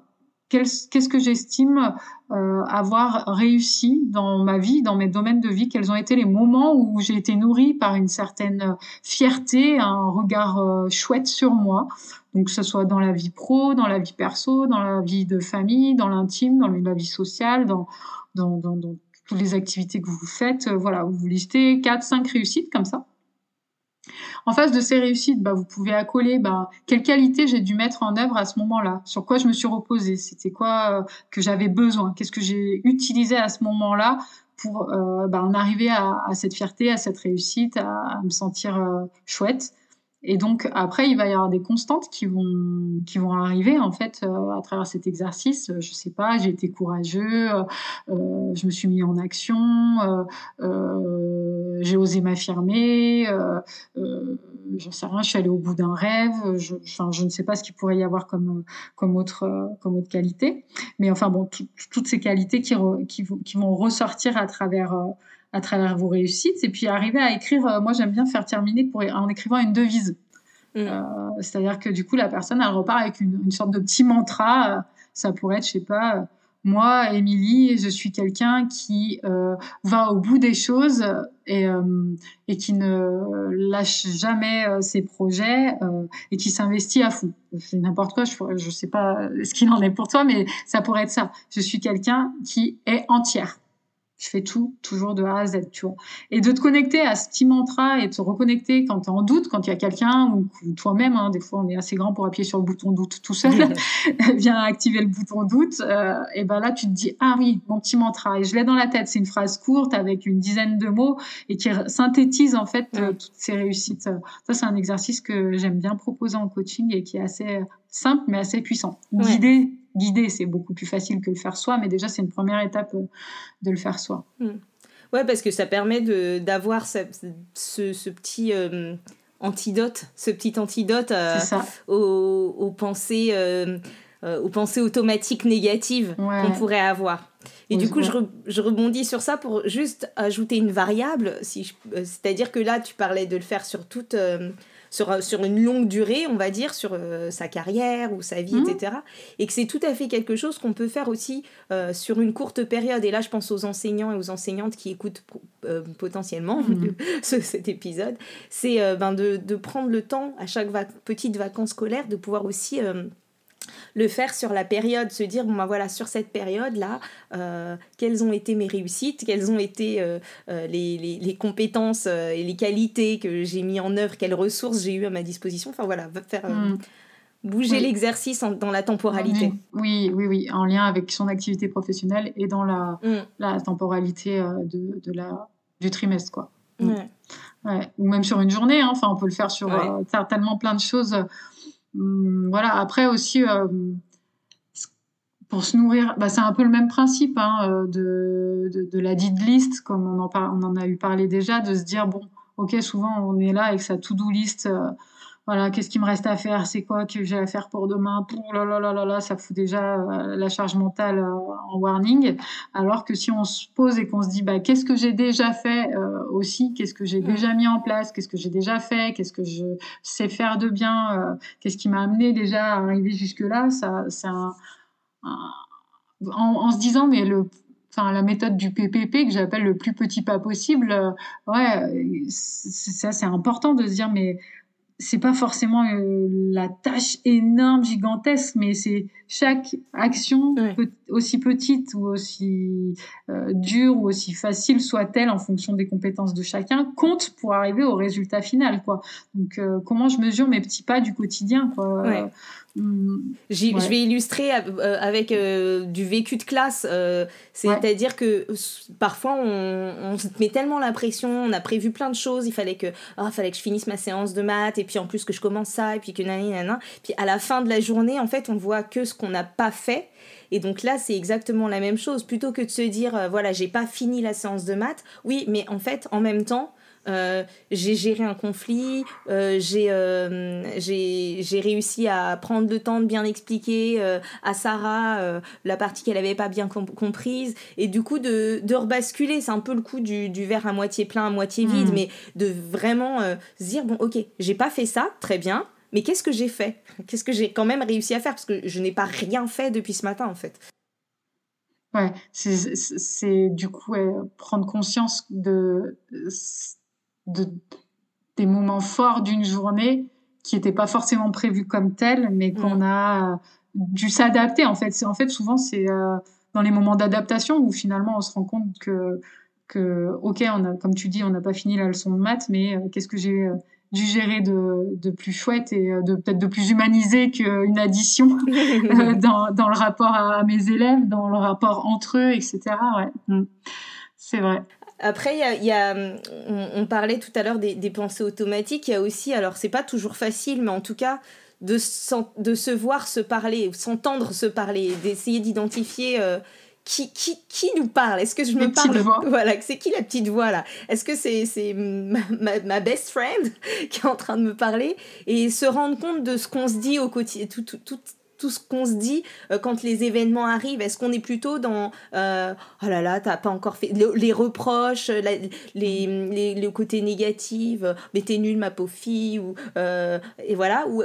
qu'est-ce que j'estime avoir réussi dans ma vie, dans mes domaines de vie, quels ont été les moments où j'ai été nourrie par une certaine fierté, un regard chouette sur moi? Donc que ce soit dans la vie pro, dans la vie perso, dans la vie de famille, dans l'intime, dans la vie sociale, dans, toutes les activités que vous faites. Euh, voilà, vous listez 4, 5 réussites comme ça. En face de ces réussites, bah, vous pouvez accoler bah, quelles qualités j'ai dû mettre en œuvre à ce moment-là, sur quoi je me suis reposée, c'était quoi euh, que j'avais besoin, qu'est-ce que j'ai utilisé à ce moment-là pour euh, bah, en arriver à, cette fierté, à cette réussite, à, me sentir chouette. Et donc après, il va y avoir des constantes qui vont qui vont arriver en fait euh, à travers cet exercice. Je sais pas, j'ai été courageux, euh, euh, je me suis mis en action, j'ai osé m'affirmer, j'en sais rien, je suis allée au bout d'un rêve. Je, je ne sais pas ce qu'il pourrait y avoir comme comme autre comme autre qualité, mais enfin bon, toutes ces qualités qui vont ressortir à travers à travers vos réussites et puis arriver à écrire. Euh, moi, j'aime bien faire terminer pour, en écrivant une devise. Mm. Euh, c'est-à-dire que du coup, la personne, elle repart avec une, sorte de petit mantra. Euh, ça pourrait être, je sais pas, moi, Émilie, je suis quelqu'un qui va au bout des choses et, et qui ne lâche jamais ses projets et qui s'investit à fond. C'est n'importe quoi, je ne sais pas ce qu'il en est pour toi, mais ça pourrait être ça. Je suis quelqu'un qui est entière je fais tout, toujours de A à Z, tu vois. Et de te connecter à ce petit mantra et de te reconnecter quand tu es en doute, quand il y a quelqu'un ou, toi-même, hein, des fois on est assez grand pour appuyer sur le bouton doute tout seul, (laughs) (laughs) viens activer le bouton doute, euh, et ben là tu te dis, ah oui, mon petit mantra, et je l'ai dans la tête, c'est une phrase courte avec une dizaine de mots et qui synthétise en fait euh, toutes ces réussites. Ça, c'est un exercice que j'aime bien proposer en coaching et qui est assez simple mais assez puissant. Guider, c'est beaucoup plus facile que le faire soi, mais déjà, c'est une première étape euh, de le faire soi. Oui, hmm. Ouais, parce que ça permet d'avoir ce, ce, petit euh, antidote, ce petit antidote euh, aux, pensées, aux pensées automatiques négatives qu'on pourrait avoir. Et du coup, je, je, rebondis sur ça pour juste ajouter une variable. Si C'est-à-dire que là, tu parlais de le faire sur toute sur, sur une longue durée, on va dire, sur euh, sa carrière ou sa vie, etc. Mmh. Et que c'est tout à fait quelque chose qu'on peut faire aussi euh, sur une courte période. Et là, je pense aux enseignants et aux enseignantes qui écoutent euh, potentiellement mmh. (laughs) cet épisode. C'est ben de, de, prendre le temps, à chaque petite vacances scolaires, de pouvoir aussi le faire sur la période, se dire, bon ben voilà, sur cette période-là, euh, quelles ont été mes réussites, quelles ont été euh, euh, les, les, les, compétences et les qualités que j'ai mis en œuvre, quelles ressources j'ai eu à ma disposition. Enfin voilà, faire mm. bouger l'exercice dans la temporalité. Oui, oui, oui, en lien avec son activité professionnelle et dans la, mm. la temporalité de, de, la, du trimestre, quoi. Mm. Ouais. Ou même sur une journée, hein. enfin, on peut le faire sur certainement plein de choses Hum, voilà, après aussi, euh, pour se nourrir, bah, c'est un peu le même principe hein, euh, de, la dite list, comme on en, on en a eu parlé déjà, de se dire, bon, ok, souvent on est là avec sa to-do list. Euh, voilà, qu'est-ce qui me reste à faire, c'est quoi que j'ai à faire pour demain, pour là là là là là, ça fout déjà euh, la charge mentale euh, en warning. Alors que si on se pose et qu'on se dit, bah, qu'est-ce que j'ai déjà fait euh, aussi, qu'est-ce que j'ai déjà mis en place, qu'est-ce que j'ai déjà fait, qu'est-ce que je sais faire de bien, qu'est-ce qui m'a amené déjà à arriver jusque là, ça, c'est un, en, se disant, mais le enfin la méthode du PPP que j'appelle le plus petit pas possible ouais ça c'est important de se dire mais c'est pas forcément euh, la tâche énorme, gigantesque, mais c'est chaque action, aussi petite ou aussi euh, dure ou aussi facile soit-elle en fonction des compétences de chacun, compte pour arriver au résultat final. Quoi. Donc, euh, comment je mesure mes petits pas du quotidien quoi. Mm. Je vais illustrer euh, avec euh, du vécu de classe. C'est-à-dire que parfois, on, se met tellement la pression, on a prévu plein de choses, il fallait que, oh, fallait que je finisse ma séance de maths, et puis en plus que je commence ça, et puis que nani, nana. Puis à la fin de la journée, en fait, on voit que ce qu'on n'a pas fait. Et donc là, c'est exactement la même chose. Plutôt que de se dire, voilà, j'ai pas fini la séance de maths, oui, mais en fait, en même temps, euh, j'ai géré un conflit, euh, euh, j'ai j'ai réussi à prendre le temps de bien expliquer à Sarah la partie qu'elle n'avait pas bien comprise, et du coup de, de rebasculer, c'est un peu le coup du, du, verre à moitié plein, à moitié vide, hmm. mais de vraiment se dire, bon ok, j'ai pas fait ça, très bien, mais qu'est-ce que j'ai fait? Qu'est-ce que j'ai quand même réussi à faire? Parce que je n'ai pas rien fait depuis ce matin en fait. Ouais, c'est du coup prendre conscience de de, des moments forts d'une journée qui n'étaient pas forcément prévus comme tels, mais qu'on mm. a dû s'adapter. En fait, en fait souvent, c'est euh, dans les moments d'adaptation où finalement on se rend compte que, que ok, on a, comme tu dis, on n'a pas fini la leçon de maths, mais euh, qu'est-ce que j'ai euh, dû gérer de, de, plus chouette et de peut-être de plus humanisé qu'une addition (laughs) dans, dans, le rapport à, mes élèves, dans le rapport entre eux, etc. Ouais. Mm. C'est vrai. Après, y a, on, parlait tout à l'heure des, des, pensées automatiques. Il y a aussi, alors c'est pas toujours facile, mais en tout cas, de, de se voir se parler, s'entendre se parler, d'essayer d'identifier euh, qui, qui, qui, nous parle? Est-ce que je me parle (laughs) Voilà, c'est qui la petite voix là? Est-ce que c'est ma, ma, ma, best friend (laughs) qui est en train de me parler Et se rendre compte de ce qu'on se dit au quotidien, tout, tout, tout, tout ce qu'on se dit euh, quand les événements arrivent? Est-ce qu'on est plutôt dans euh, oh là là, t'as pas encore fait les reproches, les, les, les, côtés négatifs, mais t'es nulle ma pauvre fille ou euh, et voilà ou,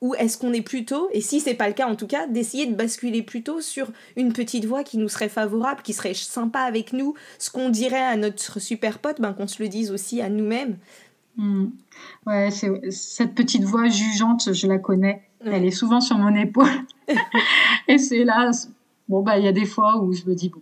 ou est-ce qu'on est plutôt, et si c'est pas le cas en tout cas, d'essayer de basculer plutôt sur une petite voix qui nous serait favorable, qui serait sympa avec nous, ce qu'on dirait à notre super pote, ben qu'on se le dise aussi à nous-mêmes. Hmm. Ouais, cette petite voix jugeante, je la connais. Elle est souvent sur mon épaule. (laughs) et c'est là, bon, bah, il y a des fois où je me dis, bon,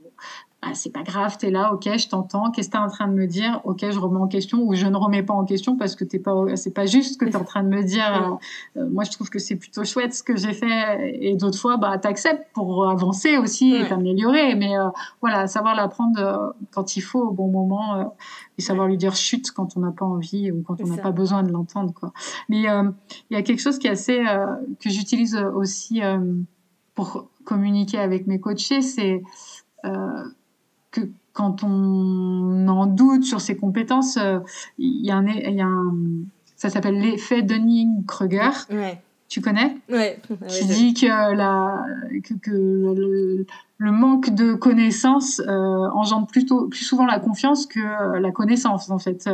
ah, c'est pas grave, t'es là, ok, je t'entends, qu'est-ce que t'es en train de me dire, ok, je remets en question ou je ne remets pas en question parce que t'es pas, c'est pas juste ce que t'es en train de me dire. Euh, moi, je trouve que c'est plutôt chouette ce que j'ai fait et d'autres fois, bah, t'acceptes pour avancer aussi et t'améliorer. Mais euh, voilà, savoir l'apprendre euh, quand il faut au bon moment et savoir lui dire chute quand on n'a pas envie ou quand on n'a pas besoin de l'entendre, quoi. Mais il y a quelque chose qui est assez, que j'utilise aussi pour communiquer avec mes coachés, c'est que quand on en doute sur ses compétences, euh, il y a un, y a un ça s'appelle l'effet Dunning-Kruger. Ouais. Tu connais? Ouais. Qui dit que, la, que, que le, le, manque de connaissances euh, engendre plutôt plus souvent la confiance que euh, la connaissance en fait.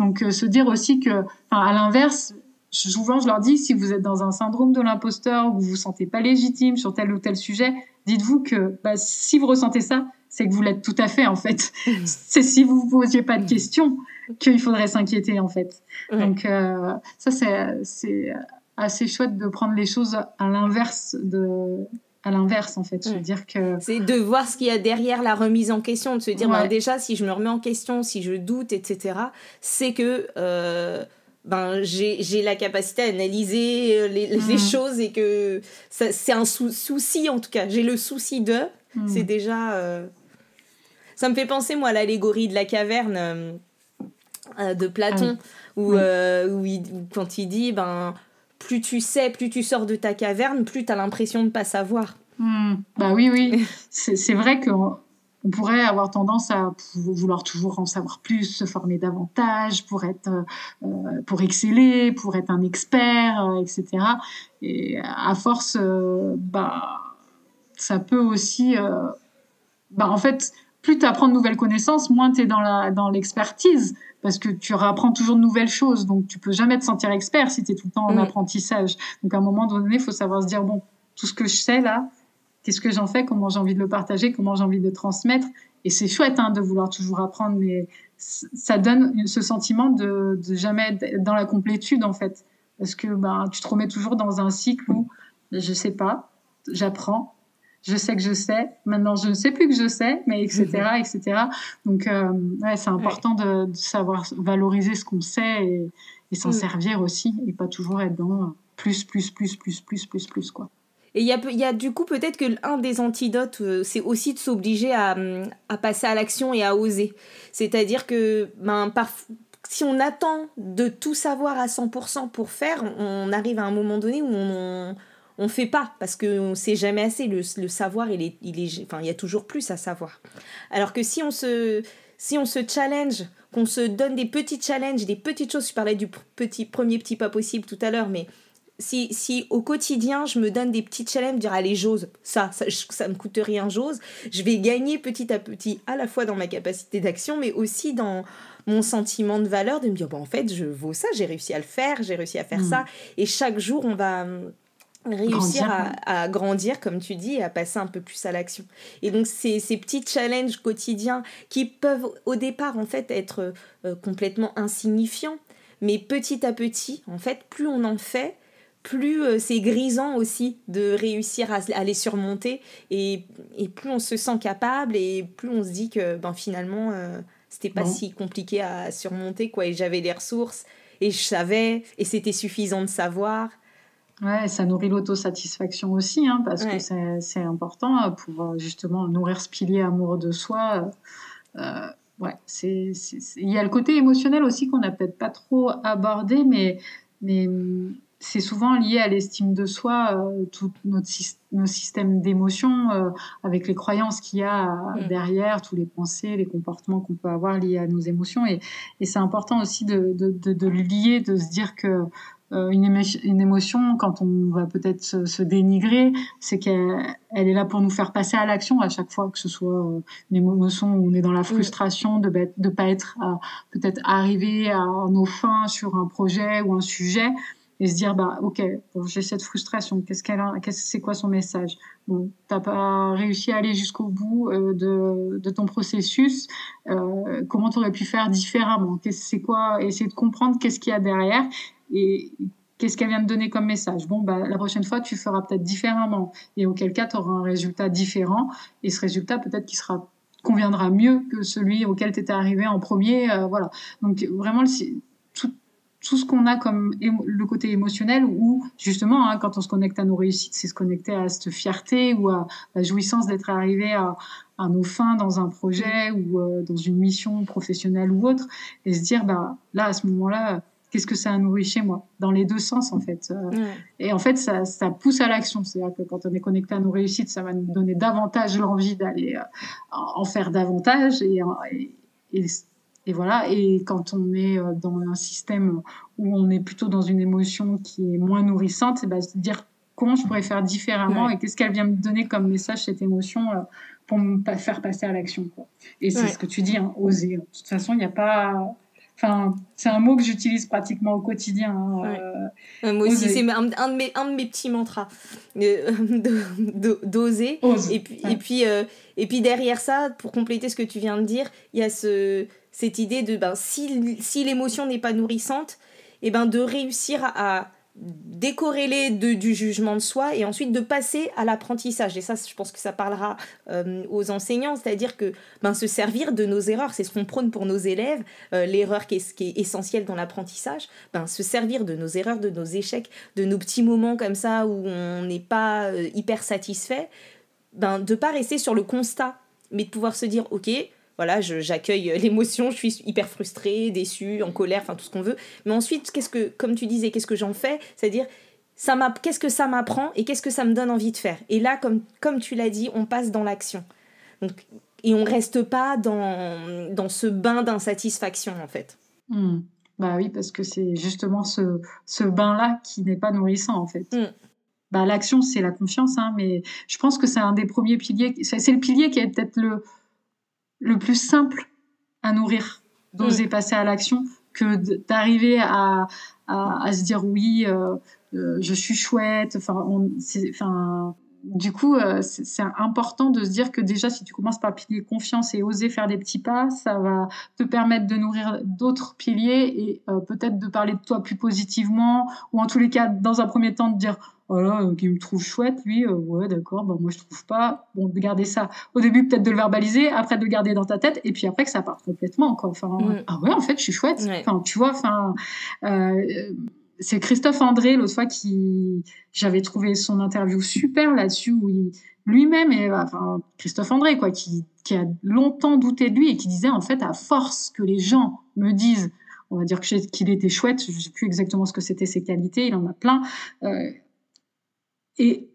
donc se dire aussi que, à l'inverse, souvent je leur dis si vous êtes dans un syndrome de l'imposteur ou vous vous sentez pas légitime sur tel ou tel sujet, dites-vous que bah, si vous ressentez ça, c'est que vous l'êtes tout à fait en fait. (laughs) c'est si vous ne posiez pas de questions qu'il faudrait s'inquiéter en fait. Donc euh, ça c'est assez chouette de prendre les choses à l'inverse de à l'inverse en fait. Je veux dire que c'est de voir ce qu'il y a derrière la remise en question, de se dire ben, déjà si je me remets en question, si je doute, etc. C'est que euh, ben, j'ai la capacité à analyser euh, les, les mm. choses et que c'est un souci en tout cas. J'ai le souci de, mm. c'est déjà ça me fait penser, moi, à l'allégorie de la caverne euh, euh, de Platon, ah où, euh, où, quand il dit, ben, plus tu sais, plus tu sors de ta caverne, plus tu as l'impression de ne pas savoir. Hmm. Bah oui, oui. (laughs) C'est vrai qu'on on pourrait avoir tendance à vouloir toujours en savoir plus, se former davantage pour être, pour exceller, pour être un expert, etc. Et à force, bah, ça peut aussi, bah, en fait, plus tu apprends de nouvelles connaissances, moins tu es dans la dans l'expertise parce que tu apprends toujours de nouvelles choses. Donc tu peux jamais te sentir expert si tu es tout le temps en mm. apprentissage. Donc à un moment donné, il faut savoir se dire bon, tout ce que je sais là, qu'est-ce que j'en fais, comment j'ai envie de le partager, comment j'ai envie de le transmettre. Et c'est chouette hein, de vouloir toujours apprendre, mais ça donne ce sentiment de, de jamais être dans la complétude en fait, parce que ben tu te remets toujours dans un cycle où je sais pas, j'apprends, je sais que je sais, maintenant je ne sais plus que je sais, mais etc. Mhm. etc. Donc euh, ouais, c'est important de, savoir valoriser ce qu'on sait et, s'en mm. servir aussi, et pas toujours être dans plus, plus, plus, plus, plus, plus, plus, quoi. Et il y a, y a, du coup peut-être que l'un des antidotes, euh, c'est aussi de s'obliger à, à, passer à l'action et à oser. C'est-à-dire que ben, si on attend de tout savoir à 100% pour faire, on arrive à un moment donné où on on fait pas parce qu'on sait jamais assez. Le, savoir, il est, il est, enfin, il y a toujours plus à savoir. Alors que si on se, si on se challenge, qu'on se donne des petits challenges, des petites choses, je parlais du petit, premier petit pas possible tout à l'heure, mais si, si au quotidien, je me donne des petits challenges, dire allez, j'ose, ça, ça, ça me coûte rien, j'ose, je vais gagner petit à petit, à la fois dans ma capacité d'action, mais aussi dans mon sentiment de valeur, de me dire, bon, en fait, je vaux ça, j'ai réussi à le faire, j'ai réussi à faire mm. ça, et chaque jour, on va réussir À, grandir, comme tu dis, et à passer un peu plus à l'action. Et donc, ces, ces, petits challenges quotidiens qui peuvent au départ, en fait, être euh, complètement insignifiants, mais petit à petit, en fait, plus on en fait, plus euh, c'est grisant aussi de réussir à, les surmonter, et, et, plus on se sent capable, et plus on se dit que ben, finalement, euh, c'était pas si compliqué à surmonter, quoi, et j'avais les ressources, et je savais, et c'était suffisant de savoir. Ouais, ça nourrit l'autosatisfaction aussi, hein, parce que c'est important euh, pour euh, justement nourrir ce pilier amoureux de soi. Euh, ouais, c'est, il y a le côté émotionnel aussi qu'on n'a peut-être pas trop abordé, mais, mais hum, c'est souvent lié à l'estime de soi, euh, tout notre nos systèmes d'émotions, avec les croyances qu'il y a mm. derrière, tous les pensées, les comportements qu'on peut avoir liés à nos émotions. Et, et c'est important aussi de, de, de, de, lier, de se dire que euh, une, une, émotion, quand on va peut-être se, dénigrer, c'est qu'elle elle est là pour nous faire passer à l'action à chaque fois, que ce soit euh, une émotion où on est dans la frustration de ne pas être peut-être arrivé à nos fins sur un projet ou un sujet et se dire bah ok j'ai cette frustration qu'est-ce qu'elle c'est quoi son message? Bon t'as pas réussi à aller jusqu'au bout euh, de, de, ton processus euh, comment tu aurais pu faire différemment? C'est quoi? Essayer de comprendre qu'est-ce qu'il y a derrière et qu'est-ce qu'elle vient de donner comme message? Bon, bah, la prochaine fois, tu feras peut-être différemment. Et auquel cas, tu auras un résultat différent. Et ce résultat, peut-être qu'il sera conviendra mieux que celui auquel tu étais arrivé en premier. Euh, voilà. Donc, vraiment, tout, tout ce qu'on a comme le côté émotionnel, ou justement, hein, quand on se connecte à nos réussites, c'est se connecter à cette fierté ou à la jouissance d'être arrivé à, à, nos fins dans un projet ou euh, dans une mission professionnelle ou autre, et se dire, bah, là, à ce moment-là, qu'est-ce que ça a nourri chez moi? Dans les deux sens, en fait. Euh, et en fait, ça, ça pousse à l'action. C'est-à-dire que quand on est connecté à nos réussites, ça va nous donner davantage l'envie d'aller euh, en faire davantage. Et, et, et, voilà. Et quand on est euh, dans un système où on est plutôt dans une émotion qui est moins nourrissante, c'est ben, se dire comment je pourrais faire différemment et qu'est-ce qu'elle vient me donner comme message, cette émotion, pour me faire passer à l'action. Et c'est ce que tu dis, hein, oser. De toute façon, il n'y a pas Enfin, c'est un mot que j'utilise pratiquement au quotidien. Hein, euh, moi aussi, c'est un, de mes, un de mes petits mantras. Euh, (laughs) d'oser. Et puis, et, puis, euh, et puis derrière ça, pour compléter ce que tu viens de dire, il y a ce, cette idée de ben, si, si l'émotion n'est pas nourrissante, et ben, de réussir à décorréler de, du jugement de soi et ensuite de passer à l'apprentissage. Et ça, je pense que ça parlera euh, aux enseignants, c'est-à-dire que ben, se servir de nos erreurs, c'est ce qu'on prône pour nos élèves, euh, l'erreur qui est, qui est essentielle dans l'apprentissage, ben, se servir de nos erreurs, de nos échecs, de nos petits moments comme ça où on n'est pas euh, hyper satisfait, ben, de pas rester sur le constat, mais de pouvoir se dire, ok, voilà, j'accueille euh, l'émotion, je suis hyper frustrée, déçue, en colère, enfin tout ce qu'on veut. Mais ensuite, qu'est-ce que, comme tu disais, qu'est-ce que j'en fais? C'est-à-dire, ça qu'est-ce que ça m'apprend et qu'est-ce que ça me donne envie de faire? Et là, comme, comme tu l'as dit, on passe dans l'action. Donc, et on reste pas dans, dans ce bain d'insatisfaction, en fait. Hmm. Bah oui, parce que c'est justement ce, ce bain-là qui n'est pas nourrissant, en fait. Hmm. Bah, L'action, c'est la confiance, hein, mais je pense que c'est un des premiers piliers. C'est le pilier qui est peut-être le, le plus simple à nourrir, d'oser mm. passer à l'action, que d'arriver à, à, se dire oui, euh, euh, je suis chouette. Enfin, enfin, du coup, euh, c'est important de se dire que déjà, si tu commences par pilier confiance et oser faire des petits pas, ça va te permettre de nourrir d'autres piliers et peut-être de parler de toi plus positivement, ou en tous les cas, dans un premier temps, de dire voilà, oh qui me trouve chouette, lui, euh, ouais, d'accord, bah, moi je trouve pas. Bon, de garder ça au début, peut-être de le verbaliser, après de le garder dans ta tête, et puis après que ça parte complètement, quoi. Enfin, mm. ah ouais, en fait, je suis chouette. Enfin, tu vois, enfin, euh, c'est Christophe André, l'autre fois, qui, j'avais trouvé son interview super là-dessus, où lui-même, et, enfin, Christophe André, quoi, qui, qui a longtemps douté de lui et qui disait, en fait, à force que les gens me disent, on va dire qu'il était chouette, je sais plus exactement ce que c'était ses qualités, il en a plein, euh, et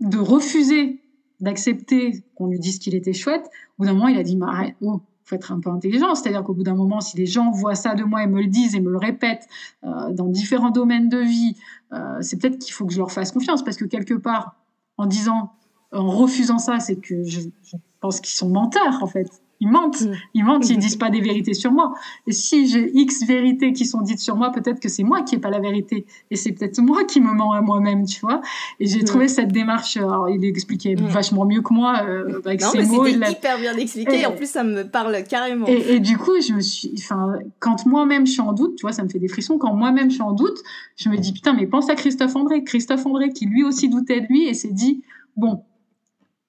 de refuser d'accepter qu'on lui dise qu'il était chouette, au bout d'un moment, il a dit, arrête, oh, faut être un peu intelligent. C'est-à-dire qu'au bout d'un moment, si les gens voient ça de moi et me le disent et me le répètent euh, dans différents domaines de vie, euh, c'est peut-être qu'il faut que je leur fasse confiance parce que quelque part, en disant, en refusant ça, c'est que je, je pense qu'ils sont menteurs en fait. Ils mentent, mm. ils mentent, ils disent (laughs) pas des vérités sur moi. Et si j'ai X vérités qui sont dites sur moi, peut-être que c'est moi qui ai pas la vérité. Et c'est peut-être moi qui me mens à moi-même, tu vois. Et j'ai mm. trouvé cette démarche, alors il expliquait mm. vachement mieux que moi, euh, avec non, ses mots. C'était hyper bien expliqué, et, en plus ça me parle carrément. Et, et, du coup, je me suis, enfin, quand moi-même je suis en doute, tu vois, ça me fait des frissons, quand moi-même je suis en doute, je me dis, putain, mais pense à Christophe André. Christophe André qui lui aussi doutait de lui et s'est dit, bon,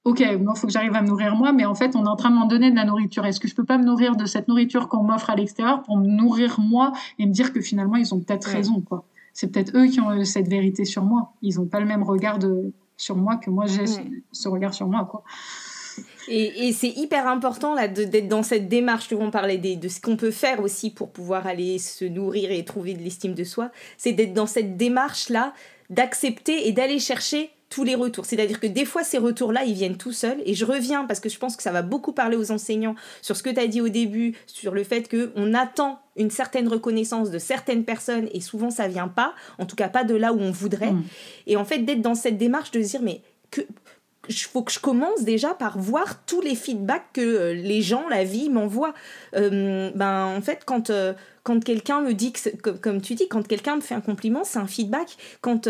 ok, il faut que j'arrive à me nourrir moi, mais en fait, on est en train de m'en donner de la nourriture. Est-ce que je peux pas me nourrir de cette nourriture qu'on m'offre à l'extérieur pour me nourrir moi et me dire que finalement, ils ont peut-être raison, quoi? C'est peut-être eux qui ont cette vérité sur moi. Ils n'ont pas le même regard sur moi que moi j'ai ce regard sur moi, quoi. Et, c'est hyper important là d'être dans cette démarche. Tu vois, on parlait de ce qu'on peut faire aussi pour pouvoir aller se nourrir et trouver de l'estime de soi. C'est d'être dans cette démarche là, d'accepter et d'aller chercher tous les retours. C'est-à-dire que des fois, ces retours-là, ils viennent tout seuls. Et je reviens parce que je pense que ça va beaucoup parler aux enseignants sur ce que tu as dit au début, sur le fait qu'on attend une certaine reconnaissance de certaines personnes et souvent ça vient pas, en tout cas pas de là où on voudrait. Mm. Et en fait, d'être dans cette démarche de se dire, mais que il faut que je commence déjà par voir tous les feedbacks que euh, les gens, la vie m'envoient. Euh, ben, en fait, quand, euh, quand quelqu'un me dit, que, comme, tu dis, quand quelqu'un me fait un compliment, c'est un feedback. Quand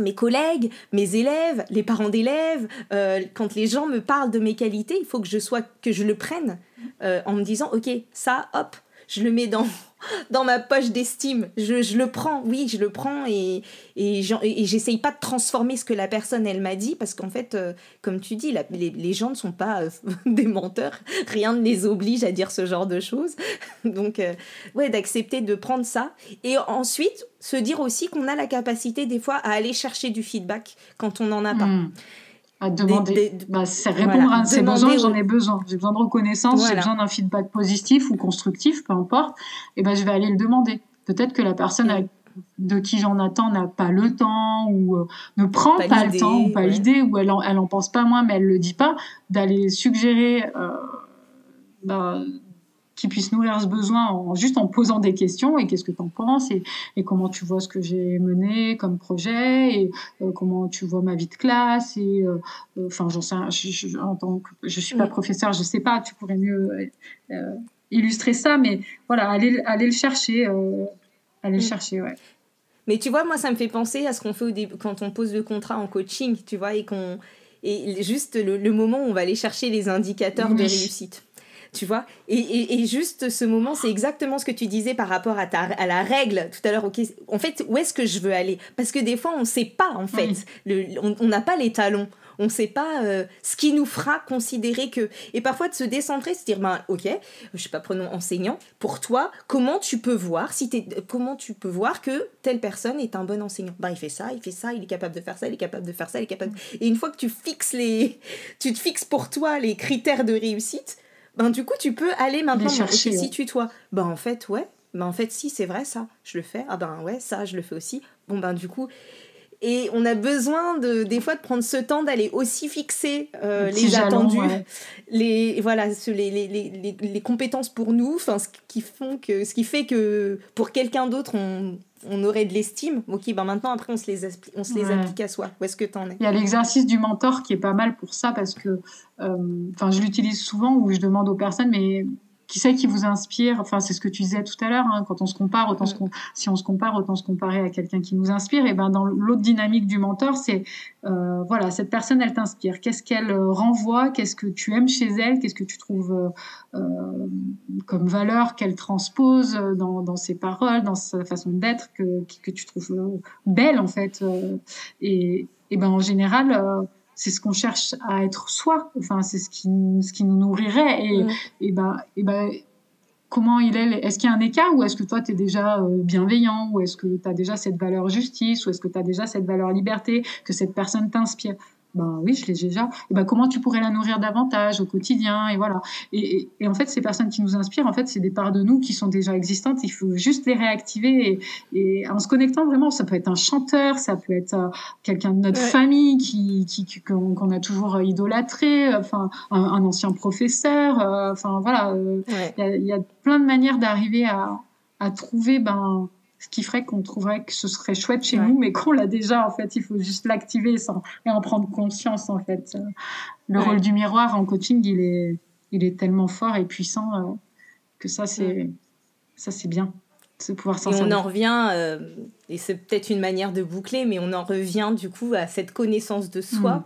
mes collègues, mes élèves, les parents d'élèves, euh, quand les gens me parlent de mes qualités, il faut que je sois que je le prenne euh, en me disant ok ça hop je le mets dans (laughs) ma poche d'estime. Je, le prends, oui, je le prends et, et, j'essaye pas de transformer ce que la personne, elle m'a dit, parce qu'en fait, euh, comme tu dis, les, les, gens ne sont pas euh, (laughs) des menteurs, rien ne les oblige à dire ce genre de choses. (laughs) Donc, euh, ouais, d'accepter de prendre ça. Et ensuite, se dire aussi qu'on a la capacité, des fois, à aller chercher du feedback quand on n'en a pas. Hmm à demander. bah, c'est répondre à ces besoins, j'en ai besoin. J'ai besoin de reconnaissance, j'ai besoin d'un feedback positif ou constructif, peu importe. Et ben, je vais aller le demander. Peut-être que la personne de qui j'en attends n'a pas le temps ou euh, ne prend pas, le temps ou pas l'idée ou elle en, elle en pense pas moins mais elle le dit pas d'aller suggérer euh, bah, qui puisse nourrir ce besoin en, juste en posant des questions et qu'est-ce que tu en penses et, et, comment tu vois ce que j'ai mené comme projet et euh, comment tu vois ma vie de classe et euh, euh, enfin j'en sais je, je, en tant que je suis pas professeur je sais pas tu pourrais mieux illustrer ça mais voilà aller aller le chercher aller le chercher ouais. Mais tu vois moi ça me fait penser à ce qu'on fait au début quand on pose le contrat en coaching tu vois et qu'on et juste le, moment où on va aller chercher les indicateurs de réussite tu vois? Et, et, juste ce moment, c'est exactement ce que tu disais par rapport à, ta, à la règle tout à l'heure. ok en fait, où est-ce que je veux aller? Parce que des fois, on ne sait pas, en fait. Le, on n'a pas les talons on ne sait pas euh, ce qui nous fera considérer que. Et parfois de se décentrer, se dire, ben, ok, je sais pas, prenons enseignant, pour toi, comment tu peux voir, si es, comment tu peux voir que telle personne est un bon enseignant? Ben, il fait ça, il fait ça, il est capable de faire ça, il est capable de faire ça, il est capable. Et une fois que tu fixes les. Tu te fixes pour toi les critères de réussite, ben, du coup, tu peux aller maintenant chercher, si tu toi. Ben, en fait, ouais. Ben, en fait, si, c'est vrai, ça. Je le fais. Ah, ben, ouais, ça, je le fais aussi. Bon, ben, du coup. Et on a besoin de, des fois de prendre ce temps d'aller aussi fixer euh, les attendus, les, voilà, les, les, les, les, compétences pour nous, ce qui, font que, ce qui fait que pour quelqu'un d'autre, on, on aurait de l'estime. Ok, ben maintenant, après, on se les, on se les applique à soi. Où est-ce que tu en es? Il y a l'exercice du mentor qui est pas mal pour ça parce que, euh, enfin, je l'utilise souvent où je demande aux personnes, mais qui c'est qui vous inspire? Enfin, c'est ce que tu disais tout à l'heure. Hein, quand on se compare, autant mm. si on se compare, autant se comparer à quelqu'un qui nous inspire. Et ben dans l'autre dynamique du mentor, c'est euh, voilà, cette personne, elle t'inspire. Qu'est-ce qu'elle euh, renvoie? Qu'est-ce que tu aimes chez elle? Qu'est-ce que tu trouves euh, comme valeur qu'elle transpose dans, dans, ses paroles, dans sa façon d'être que, que tu trouves belle en fait. et, et ben en général c'est ce qu'on cherche à être soi. Enfin, c'est ce qui, ce qui nous nourrirait. Et, et ben, et ben, comment il est Est-ce qu'il y a un écart ou est-ce que toi, tu es déjà euh, bienveillant ou est-ce que tu as déjà cette valeur justice ou est-ce que tu as déjà cette valeur liberté que cette personne t'inspire? Ben oui, je l'ai déjà. Et ben comment tu pourrais la nourrir davantage au quotidien Et voilà. Et, en fait, ces personnes qui nous inspirent, en fait, c'est des parts de nous qui sont déjà existantes. Il faut juste les réactiver. Et, en se connectant vraiment, ça peut être un chanteur, ça peut être euh, quelqu'un de notre famille qui, qui, qu'on, a toujours idolâtré, enfin un, ancien professeur. Euh, enfin voilà, il y, a plein de manières d'arriver à, à trouver ben ce qui ferait qu'on trouverait que ce serait chouette chez nous, mais qu'on l'a déjà, en fait. Il faut juste l'activer sans, et en prendre conscience, en fait. Le rôle du miroir en coaching, il est, il est tellement fort et puissant euh, que ça, c'est, ça, c'est bien. De pouvoir s'en et on en revient, euh, et c'est peut-être une manière de boucler, mais on en revient du coup à cette connaissance de soi. Mm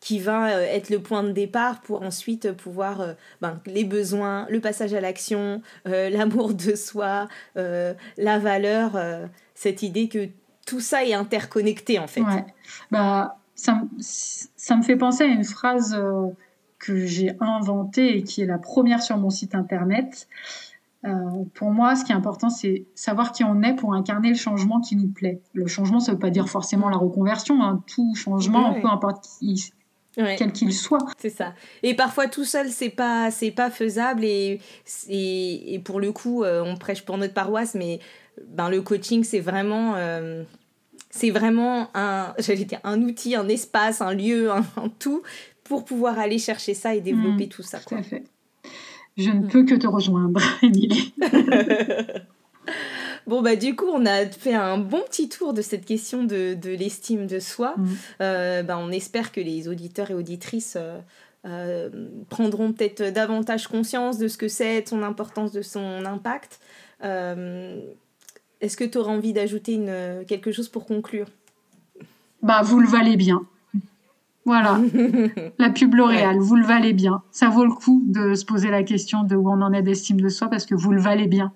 qui va euh, être le point de départ pour ensuite pouvoir euh, ben, les besoins, le passage à l'action, euh, (laughs) l'amour de soi, la valeur, cette idée que tout ça est interconnecté en fait. Bah, ça, ça, me fait penser à une phrase que j'ai inventée et qui est la première sur mon site internet. pour moi, ce qui est important, c'est savoir qui on est pour incarner le changement qui nous plaît. Le changement, ça ne veut pas dire forcément la reconversion. Hein. Tout changement, peu importe qui, quel qu'il soit. C'est ça. Et parfois tout seul, c'est pas c'est pas faisable et, et, pour le coup, euh, on prêche pour notre paroisse, mais ben le coaching, c'est vraiment euh, c'est vraiment un (laughs) j'allais dire un outil, un espace, un lieu, un, tout pour pouvoir aller chercher ça et développer mmh, tout ça. Tout à fait. Je ne peux que te rejoindre. (laughs) (laughs) Bon, bah, du coup, on a fait un bon petit tour de cette question de, de l'estime de soi. Mm. Euh, bah, on espère que les auditeurs et auditrices euh, euh, prendront peut-être davantage conscience de ce que c'est, de son importance, de son impact. Est-ce que tu auras envie d'ajouter une, quelque chose pour conclure? Bah, vous le valez bien. Voilà, (laughs) la pub L'Oréal, vous le valez bien. Ça vaut le coup de se poser la question de où on en est d'estime de soi parce que vous le valez bien.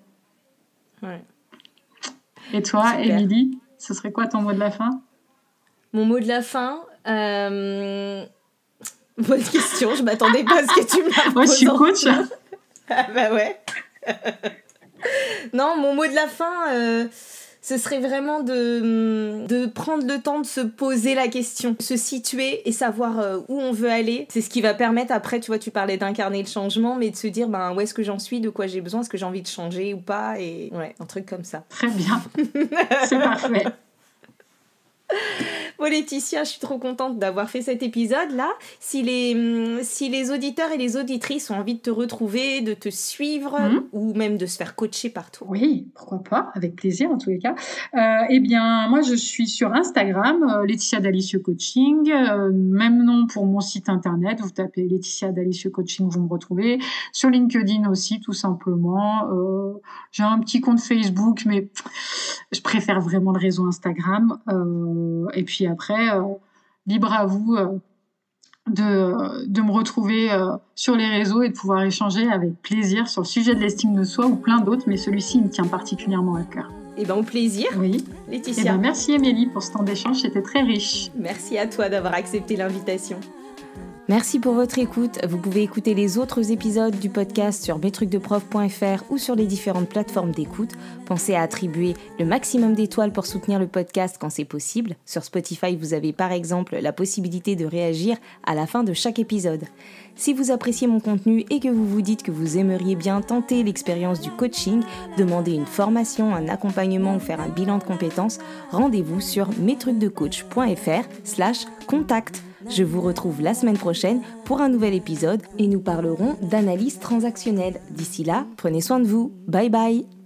Ouais. Et toi, Émilie, ce serait quoi ton mot de la fin? Mon mot de la fin euh... Bonne question, je m'attendais pas à ce que tu me Moi, je suis coach. ah bah ouais. non, mon mot de la fin, euh, ce serait vraiment de, prendre le temps de se poser la question, se situer et savoir euh, où on veut aller. C'est ce qui va permettre après, tu vois, tu parlais d'incarner le changement, mais de se dire, ben, où est-ce que j'en suis, de quoi j'ai besoin, est-ce que j'ai envie de changer ou pas, et ouais, un truc comme ça. Très bien. (laughs) C'est parfait. (laughs) Bon Laetitia, je suis trop contente d'avoir fait cet épisode-là. Si les, hum, si les auditeurs et les auditrices ont envie de te retrouver, de te suivre mhm. ou même de se faire coacher par toi. Oui, pourquoi pas, avec plaisir en tous les cas. Euh, eh bien, moi je suis sur Instagram, euh, Laetitia Dalicieux Coaching, euh, même nom pour mon site internet, vous tapez Laetitia Dalicieux Coaching, vous me retrouvez. Sur LinkedIn aussi, tout simplement. J'ai un petit compte Facebook, mais je préfère vraiment le réseau Instagram. Et puis après, euh, libre à vous euh, de, de, me retrouver euh, sur les réseaux et de pouvoir échanger avec plaisir sur le sujet de l'estime de soi ou plein d'autres, mais celui-ci me tient particulièrement à cœur. Et eh bien, au plaisir. Oui. Laetitia. Eh ben, merci Émilie pour ce temps d'échange, c'était très riche. Merci à toi d'avoir accepté l'invitation. Merci pour votre écoute. Vous pouvez écouter les autres épisodes du podcast sur metrucdeprof.fr ou sur les différentes plateformes d'écoute. Pensez à attribuer le maximum d'étoiles pour soutenir le podcast quand c'est possible. Sur Spotify, vous avez par exemple la possibilité de réagir à la fin de chaque épisode. Si vous appréciez mon contenu et que vous vous dites que vous aimeriez bien tenter l'expérience du coaching, demander une formation, un accompagnement ou faire un bilan de compétences, rendez-vous sur metrucdecoach.fr slash contact. Je vous retrouve la semaine prochaine pour un nouvel épisode et nous parlerons d'analyse transactionnelle. D'ici là, prenez soin de vous. Bye bye